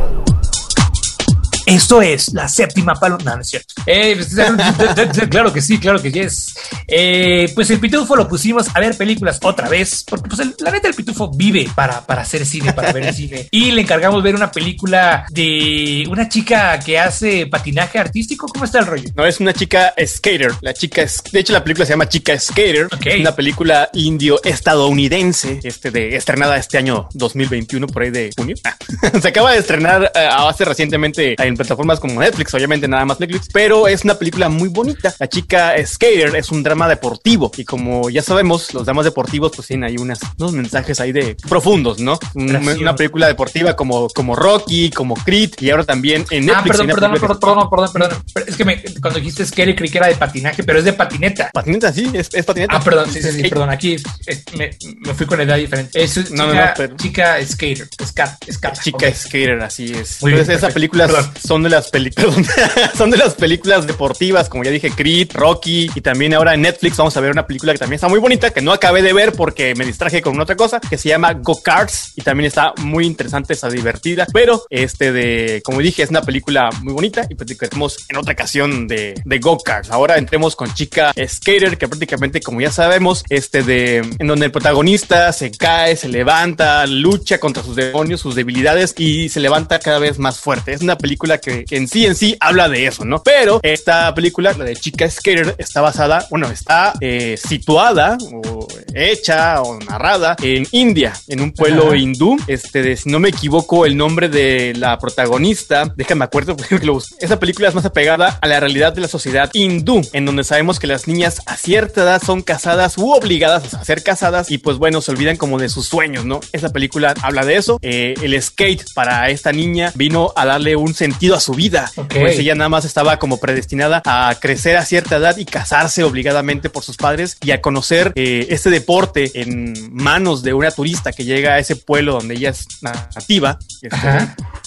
Esto es la séptima palomita. No, no es cierto. Eh, pues, claro que sí, claro que yes. Eh, pues el Pitufo lo pusimos a ver películas otra vez, porque pues el, la neta el Pitufo vive para, para hacer cine, para ver cine. Y le encargamos ver una película de una chica que hace patinaje artístico. ¿Cómo está el rollo? No, es una chica skater. La chica es, de hecho, la película se llama Chica Skater. Ok. Es una película indio-estadounidense, este de estrenada este año 2021, por ahí de junio. Ah, se acaba de estrenar eh, hace recientemente en plataformas como Netflix, obviamente nada más Netflix, pero es una película muy bonita. La chica Skater es un drama deportivo y como ya sabemos, los dramas deportivos pues tienen ahí unas, unos mensajes ahí de profundos, ¿no? Una película deportiva como, como Rocky, como Creed y ahora también en Ah, Netflix. perdón, una perdón, película perdón, perdón, perdón, perdón. Pero Es que me, cuando dijiste Scary creí que era de patinaje, pero es de patineta. Patineta, sí, es, es patineta. Ah, perdón, sí, sí, sí, perdón. Aquí es- me, me fui con edad diferente. Es No, no, chica, no, pero- chica skater, scat, scat. Chica. Skater, así es. Muy Entonces, películas Perdón. Son de las películas, son de las películas deportivas, como ya dije, Creed, Rocky, y también ahora en Netflix vamos a ver una película que también está muy bonita, que no acabé de ver porque me distraje con otra cosa, que se llama Go Karts, y también está muy interesante, está divertida, pero este de, como dije, es una película muy bonita, y platicaremos en otra ocasión de, de Go Karts. Ahora entremos con Chica Skater, que prácticamente, como ya sabemos, este de, en donde el protagonista se cae, se levanta, lucha contra sus demonios, sus debilidades y se levanta cada vez más fuerte. Es una película que, que en sí en sí habla de eso, ¿no? Pero esta película, la de Chica Skater, está basada, bueno, está eh, situada o hecha o narrada en India, en un pueblo Ajá. hindú. Este, de, si no me equivoco, el nombre de la protagonista, déjame acuerdo. Esa película es más apegada a la realidad de la sociedad hindú, en donde sabemos que las niñas a cierta edad son casadas u obligadas a ser casadas y pues bueno, se olvidan como de sus sueños, ¿no? Esa película habla de eso. Eh, el skate para esta niña vino a darle un sentido a su vida. Pues ella nada más estaba como predestinada a crecer a cierta edad y casarse obligadamente por sus padres y a conocer eh, este deporte en manos de una turista que llega a ese pueblo donde ella es nativa. este,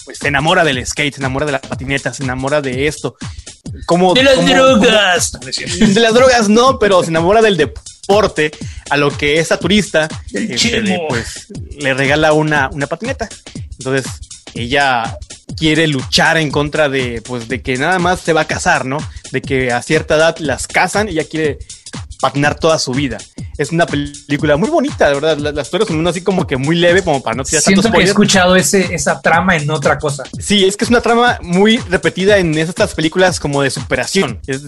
pues se enamora del skate, se enamora de la patineta, se enamora de esto. Como, De las como- drogas. De las drogas no, pero se enamora del deporte, a lo que esa turista Del este, pues le regala una, una patineta. Entonces ella quiere luchar en contra de pues de que nada más se va a casar, ¿no? De que a cierta edad las casan y ella quiere patinar toda su vida. Es una película muy bonita, de verdad. La- Las historias son una así como que muy leve, como para no tirar Siento tantos que he escuchado ese, esa trama en otra cosa. Sí, es que es una trama muy repetida en estas películas como de superación. Es-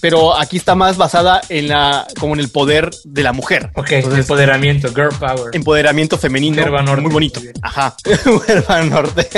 pero aquí está más basada en la, como en el poder de la mujer. Ok, Entonces, empoderamiento, girl power. empoderamiento femenino. Norte. Muy bonito. Muy. Ajá. Norte.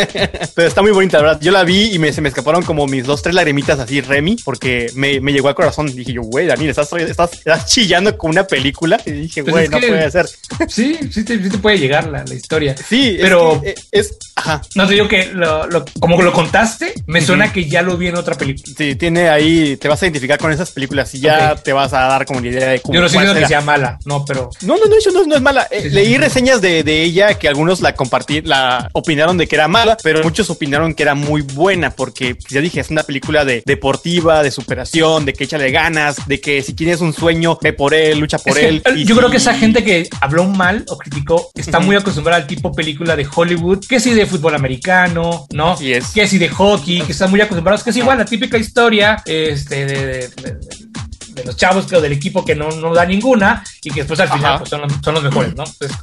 Pero está muy bonita, la verdad. Yo la vi y me, se me escaparon como mis dos, tres lagrimitas así, Remy, porque me, me llegó al corazón. Dije yo, güey, Daniel, estás, estás, estás chillando con una película. Y dije, Pues güey, no que- puede ser. Sí, sí te, sí te puede llegar la, la historia. Sí, Pero- es, que, eh, es, ajá. No te digo que lo, lo- como lo contaste, me suena que ya lo vi en otra película. Sí, tiene ahí, te vas a identificar con esas películas y ya te vas a dar como la idea de cómo Yo no sé que sea mala, no, pero No, no, no, eso no, no es mala. Eh, Sí, leí sí. reseñas de, de ella que algunos la compartí, la opinaron de que era mala, pero muchos opinaron que era muy buena porque ya dije, es una película de deportiva, de superación, de que échale ganas, de que si tienes un sueño, ve por él, lucha por Es él. eh, Y yo creo si- que esa gente que habló mal o criticó está muy acostumbrada al tipo película de Hollywood, que sí de fútbol americano, ¿no? Así es. Que sí de hockey, que están muy acostumbrados, que es igual la típica historia este, de, de- de- los chavos que, o del equipo que no, no da ninguna y que después al final Ajá. pues, son, los, son los mejores, ¿no? Entonces,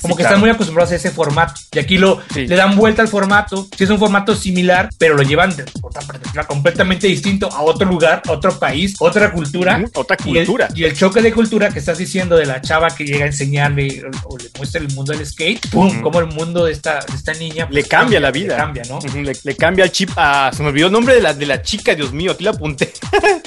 como Sí, que claro. están muy acostumbrados a ese formato y aquí lo Sí. le dan vuelta al formato, si es un formato similar, pero lo llevan de otra perspectiva completamente distinto a otro lugar, a otro país, otra cultura. Otra Y el- cultura. Y el, choque de cultura que estás diciendo de la chava que llega a enseñarle o, o le muestra el mundo del skate, ¡pum! Ujú. Como el mundo de esta, de esta niña Le pues, cambia la vida. Le cambia, ¿no? Ujú, Le, le cambia el chip a. Se me olvidó el nombre de la, de la chica, Dios mío, aquí la apunté.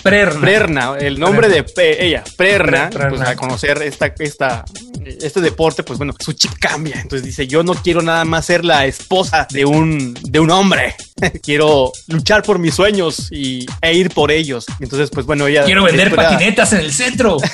Prerna. Prerna, el nombre de pe- ella, Prerna, Prerna. pues a conocer esta, esta, este deporte, pues bueno, su chip cambia. Entonces dice, yo no quiero nada más ser la esposa de un, de un hombre. quiero luchar por mis sueños y, e ir por ellos. Entonces, pues bueno, ella... Quiero vender patinetas en el centro.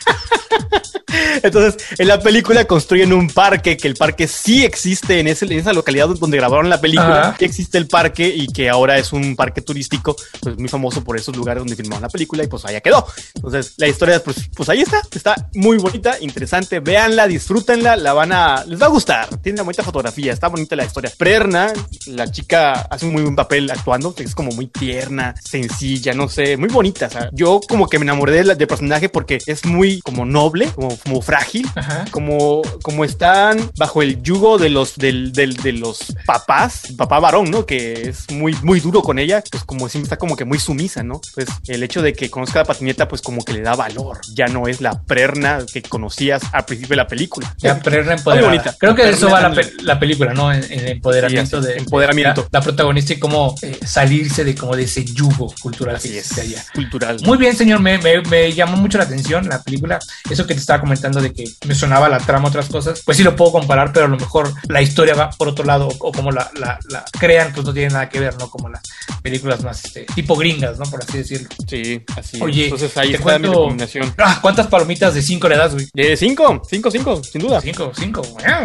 Entonces, en la película construyen un parque, que el parque sí existe en, ese, en esa localidad donde grabaron la película. Existe el parque y que ahora es un parque turístico, pues muy famoso por esos lugares donde filmaron la película y pues allá quedó. Entonces, la historia, pues, pues ahí está. Está muy bonita, interesante. Véanla, disfrútenla, la van a... Les va a gustar. Tiene una bonita fotografía, está bonita la historia. Prerna, la chica hace un muy buen papel actuando, es como muy tierna, sencilla, no sé, muy bonita. O sea, yo como que me enamoré del, del personaje porque es muy como noble, como, como frágil, Ajá. como, como están bajo el yugo de los, del, del- de los papás, papá varón, ¿no? Que es muy, muy duro con ella, pues como siempre está como que muy sumisa, ¿no? Pues el hecho de que conozca a la patineta, pues como que le da valor. Ya no es la prerna que conocías al principio de la película. Ya, Prerna Muy empoderada. bonita. Creo que de eso va la, pe- la película, ¿no? El empoderamiento Sí, de empoderamiento. de La, la protagonista y cómo eh, salirse de como de ese yugo cultural Así que es, allá. cultural. Muy bien, señor, me, me- me llamó mucho la atención la película. Eso que te estaba comentando de que me sonaba la trama, otras cosas, pues sí lo puedo comparar, pero a lo mejor la historia va por otro lado o, o como la, la- la crean, pues no tiene nada que ver, ¿no? Como las películas más este, tipo gringas, ¿no? Por así decirlo. Sí, así. Oye, entonces ahí te está mi cuento- recomendación. Ah, ¿Cuántas palomitas de 5 le das, güey? De cinco, cinco, cinco, sin duda. 5, 5,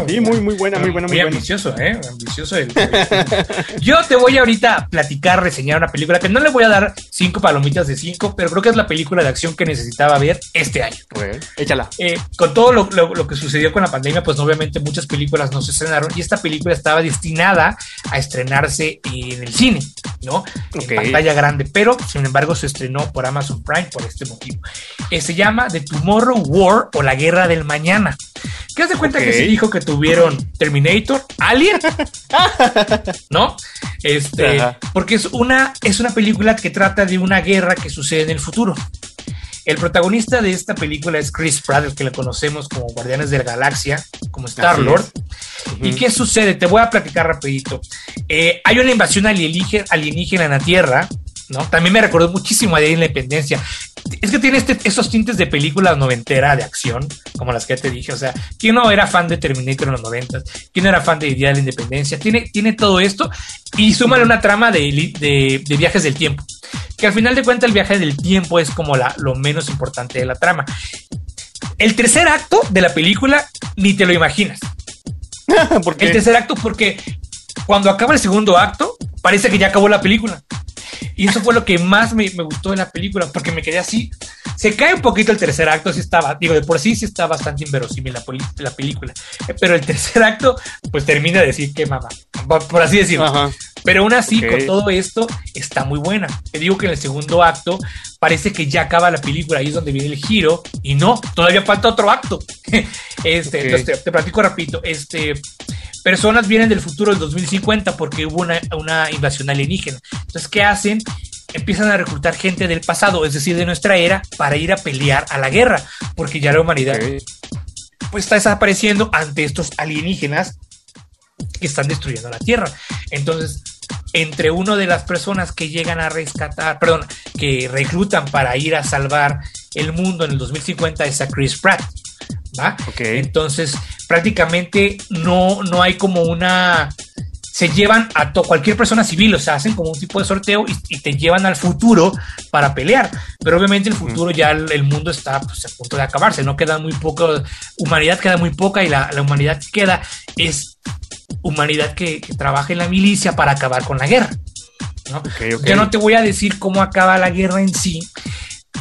Sí, muy, muy buena, muy buena, muy buena. ambicioso, ¿eh? Ambicioso. el- Yo te voy ahorita a platicar, reseñar una película que no le voy a dar cinco palomitas de cinco, pero creo que es la película de acción que necesitaba ver este año. Pues, échala. Eh, con todo lo, lo- lo que sucedió con la pandemia, pues obviamente muchas películas no se estrenaron y esta película estaba destinada a estrenarse en el cine, ¿no? Ok. En pantalla grande, pero sin embargo se estrenó por Amazon Prime por este motivo. Eh, se llama The Tomorrow War o La Guerra del Mañana. ¿Qué hace cuenta que se dijo que tuvieron Terminator, Alien? ¿No? Este, Ajá. porque es una, es una película que trata de una guerra que sucede en el futuro. El protagonista de esta película es Chris Pratt, el que le conocemos como Guardianes de la Galaxia, como Star Lord. ¿Y qué sucede? Te voy a platicar rapidito. Eh, hay una invasión alienígena, alienígena en la Tierra, ¿no? También me recordó muchísimo a Día de la Independencia. Es que tiene este, esos tintes de películas noventera de acción, como las que te dije. O sea, ¿quién no era fan de Terminator en los noventas? ¿Quién no era fan de Día de la Independencia? Tiene, tiene todo esto y súmale una trama de, li- de- de viajes del tiempo. Que al final de cuentas el viaje del tiempo es como la, lo menos importante de la trama. El tercer acto de la película ni te lo imaginas. ¿Por qué? El tercer acto, porque cuando acaba el segundo acto, parece que ya acabó la película. Y eso fue lo que más me, me gustó de la película, porque me quedé así. Se cae un poquito el tercer acto, sí estaba, digo, de por sí sí está bastante inverosímil la, película. Eh, Pero el tercer acto, pues termina de decir que mamá, por así decirlo. Ajá. Pero aún así, con todo esto, está muy buena. Te digo que en el segundo acto parece que ya acaba la película, ahí es donde viene el giro, y no, todavía falta otro acto. Este, Ok. entonces te, te platico rapidito. Este, personas vienen del futuro del 2050 porque hubo una, una invasión alienígena. Entonces, ¿qué hacen? Empiezan a reclutar gente del pasado, es decir, de nuestra era, para ir a pelear a la guerra, porque ya la humanidad pues está desapareciendo ante estos alienígenas que están destruyendo la Tierra. Entonces, entre uno de las personas que llegan a rescatar, perdón, que reclutan para ir a salvar el mundo en el 2050 es a Chris Pratt. ¿Va? Ok. Entonces, prácticamente no, no hay como una. Se llevan a cualquier persona civil, o sea, hacen como un tipo de sorteo y, y te llevan al futuro para pelear. Pero obviamente el futuro ya el, el mundo está pues, a punto de acabarse, no queda muy poco, humanidad queda muy poca y la, la humanidad que queda es humanidad que, que trabaja en la milicia para acabar con la guerra. ¿no? Ok, ok. Yo no te voy a decir cómo acaba la guerra en sí,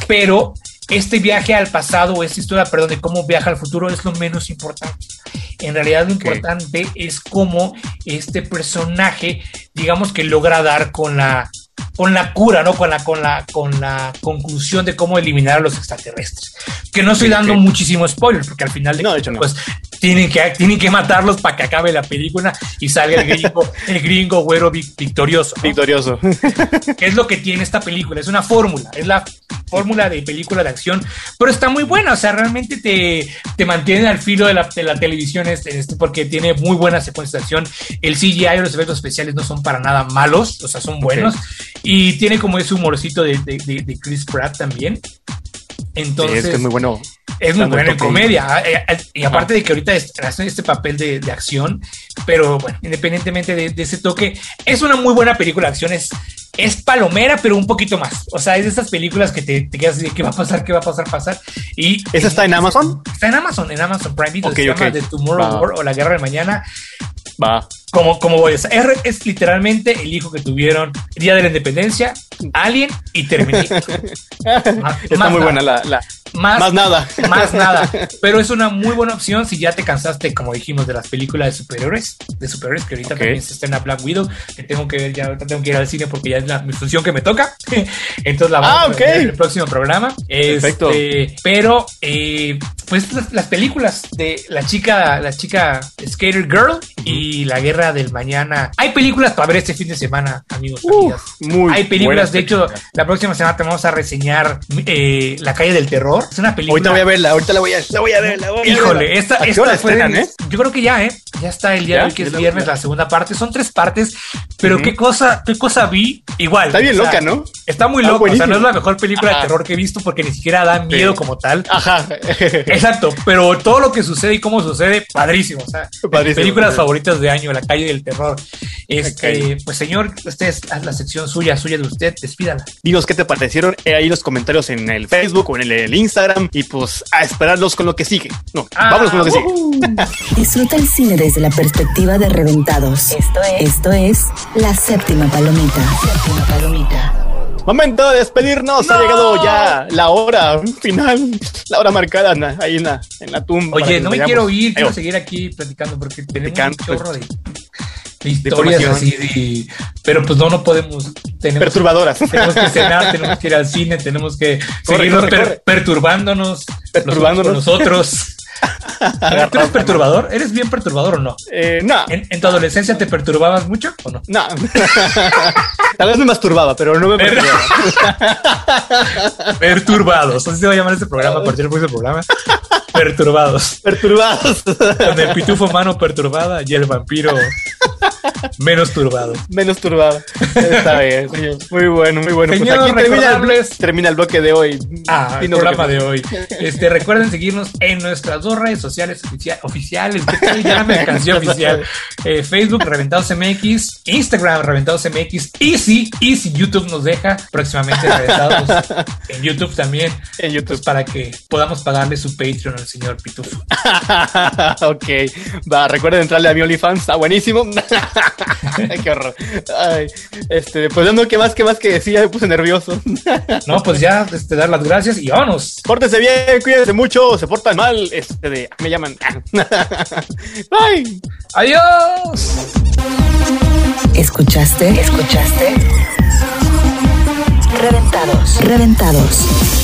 pero este viaje al pasado o esta historia, perdón, de cómo viaja al futuro es lo menos importante. En realidad lo importante es cómo este personaje, digamos que logra dar con la con la cura, ¿no? Con la, con la, con la conclusión de cómo eliminar a los extraterrestres. Que no estoy dando muchísimo spoiler, porque al final de, No, de hecho no. pues tienen que, tienen que matarlos para que acabe la película y salga el gringo, el gringo güero vic- victorioso. ¿no? Victorioso. ¿Qué es lo que tiene esta película? Es una fórmula, es la fórmula de película de acción, pero está muy buena, o sea, realmente te, te mantiene al filo de la, de la televisión este, este, porque tiene muy buena secuencia de acción. El CGI y los efectos especiales no son para nada malos, o sea, son buenos. Y tiene como ese humorcito de, de- de- de Chris Pratt también. Entonces, es que es muy bueno. es muy bueno en comedia. ah, eh, eh, Y aparte de que ahorita hace este papel de, de acción, pero bueno, independientemente de, de ese toque, es una muy buena película de acción. Es, es palomera, pero un poquito más. O sea, es de esas películas que te, te quedas de qué va a pasar, qué va a pasar, pasar. Y ¿Esa está en Amazon? Está en Amazon, en Amazon Prime Video. Ok, se llama ok. The Tomorrow. War o La Guerra de Mañana. Va. Como, como voy, o sea, es, es literalmente el hijo que tuvieron Día de la Independencia, Alien y Terminator. Más- Está más muy nada. buena la, la- Más, Más nada. Más nada. Pero es una muy buena opción si ya te cansaste, como dijimos, de las películas de superhéroes, de superhéroes, que ahorita también se estrena Black Widow, que tengo que ver ya, ahorita tengo que ir al cine porque ya es la, mi función que me toca. Entonces la vamos Ah, a ver en el próximo programa. Perfecto. Este, pero, eh, pues las, las películas de la chica, la chica Skater Girl y La Guerra del Mañana. Hay películas para ver este fin de semana, amigos, amigas. muy Hay películas, de hecho, la próxima semana te vamos a reseñar eh, La calle del terror. Es una película. Ahorita voy a verla, ahorita la voy a, la voy a ver. La voy a Híjole, esta, ¿A qué esta hora fue estrenan, eh? Yo creo que ya, ¿eh? Ya está el día ¿Ya? de hoy, que es viernes, la segunda parte. Son tres partes, pero qué cosa, qué cosa vi. Igual. Está bien o sea, loca, ¿no? Está muy Está loca. O sea, no buenísimo. es la mejor película Ajá. de terror que he visto porque ni siquiera da miedo como tal. Ajá. Exacto, pero todo lo que sucede y cómo sucede, padrísimo. O sea, Padrísimo, películas sí. favoritas de año, La calle del terror. Este, pues señor, usted es haz la sección suya, suya de usted, despídala. Dinos qué te parecieron eh, ahí los comentarios en el Facebook o en el, el Instagram y pues a esperarlos con lo que sigue. No, Ah, vámonos con lo que sigue. Disfruta el cine desde la perspectiva de reventados. Esto es, esto es La Séptima Palomita. Séptima Palomita. Momento de despedirnos. Ha llegado ya la hora final, la hora marcada ahí en la, en la tumba. Oye, no me quiero ir, quiero seguir aquí platicando porque tenemos Platicando, un chorro de, de historias así, de- pero pues no, no podemos. Tenemos, Perturbadoras. Tenemos que cenar, tenemos que ir al cine, tenemos que Corre, seguirnos corre, per- corre. perturbándonos, Perturbándonos. nosotros. ¿Tú eres perturbador? ¿Eres bien perturbador o no? Eh, no, ¿En, en tu adolescencia te perturbabas mucho o no? no. Tal vez me masturbaba, pero no me Per- perturbaba. Perturbados. Así se va a llamar este programa a partir del próximo programa. Perturbados. Perturbados. Con el pitufo mano perturbada y el vampiro menos turbado. Menos turbado. Está bien. señor. Muy bueno, muy bueno. Señor, pues aquí termina el, termina el bloque de hoy. Ah, el programa de hoy. Este, recuerden seguirnos en nuestras dos redes sociales oficia- oficiales. ¿Qué tal? Ya me alcancé oficial. Eh, Facebook, Reventados MX, Instagram, Reventados MX, y si, y si YouTube nos deja, próximamente Reventados en YouTube también. En YouTube. Pues para que podamos pagarle su Patreon al señor Pitufo. ok, va, recuerden entrarle a mi OnlyFans, está buenísimo. Qué horror. Ay, este, pues no, ¿qué más, qué más que decir? Ya me puse nervioso. No, pues ya, este, dar las gracias y vámonos. Pórtense bien, cuídense mucho, se portan mal, este, de, me llaman. Bye. ¡Adiós! ¿Escuchaste? ¿Escuchaste? Reventados. Reventados.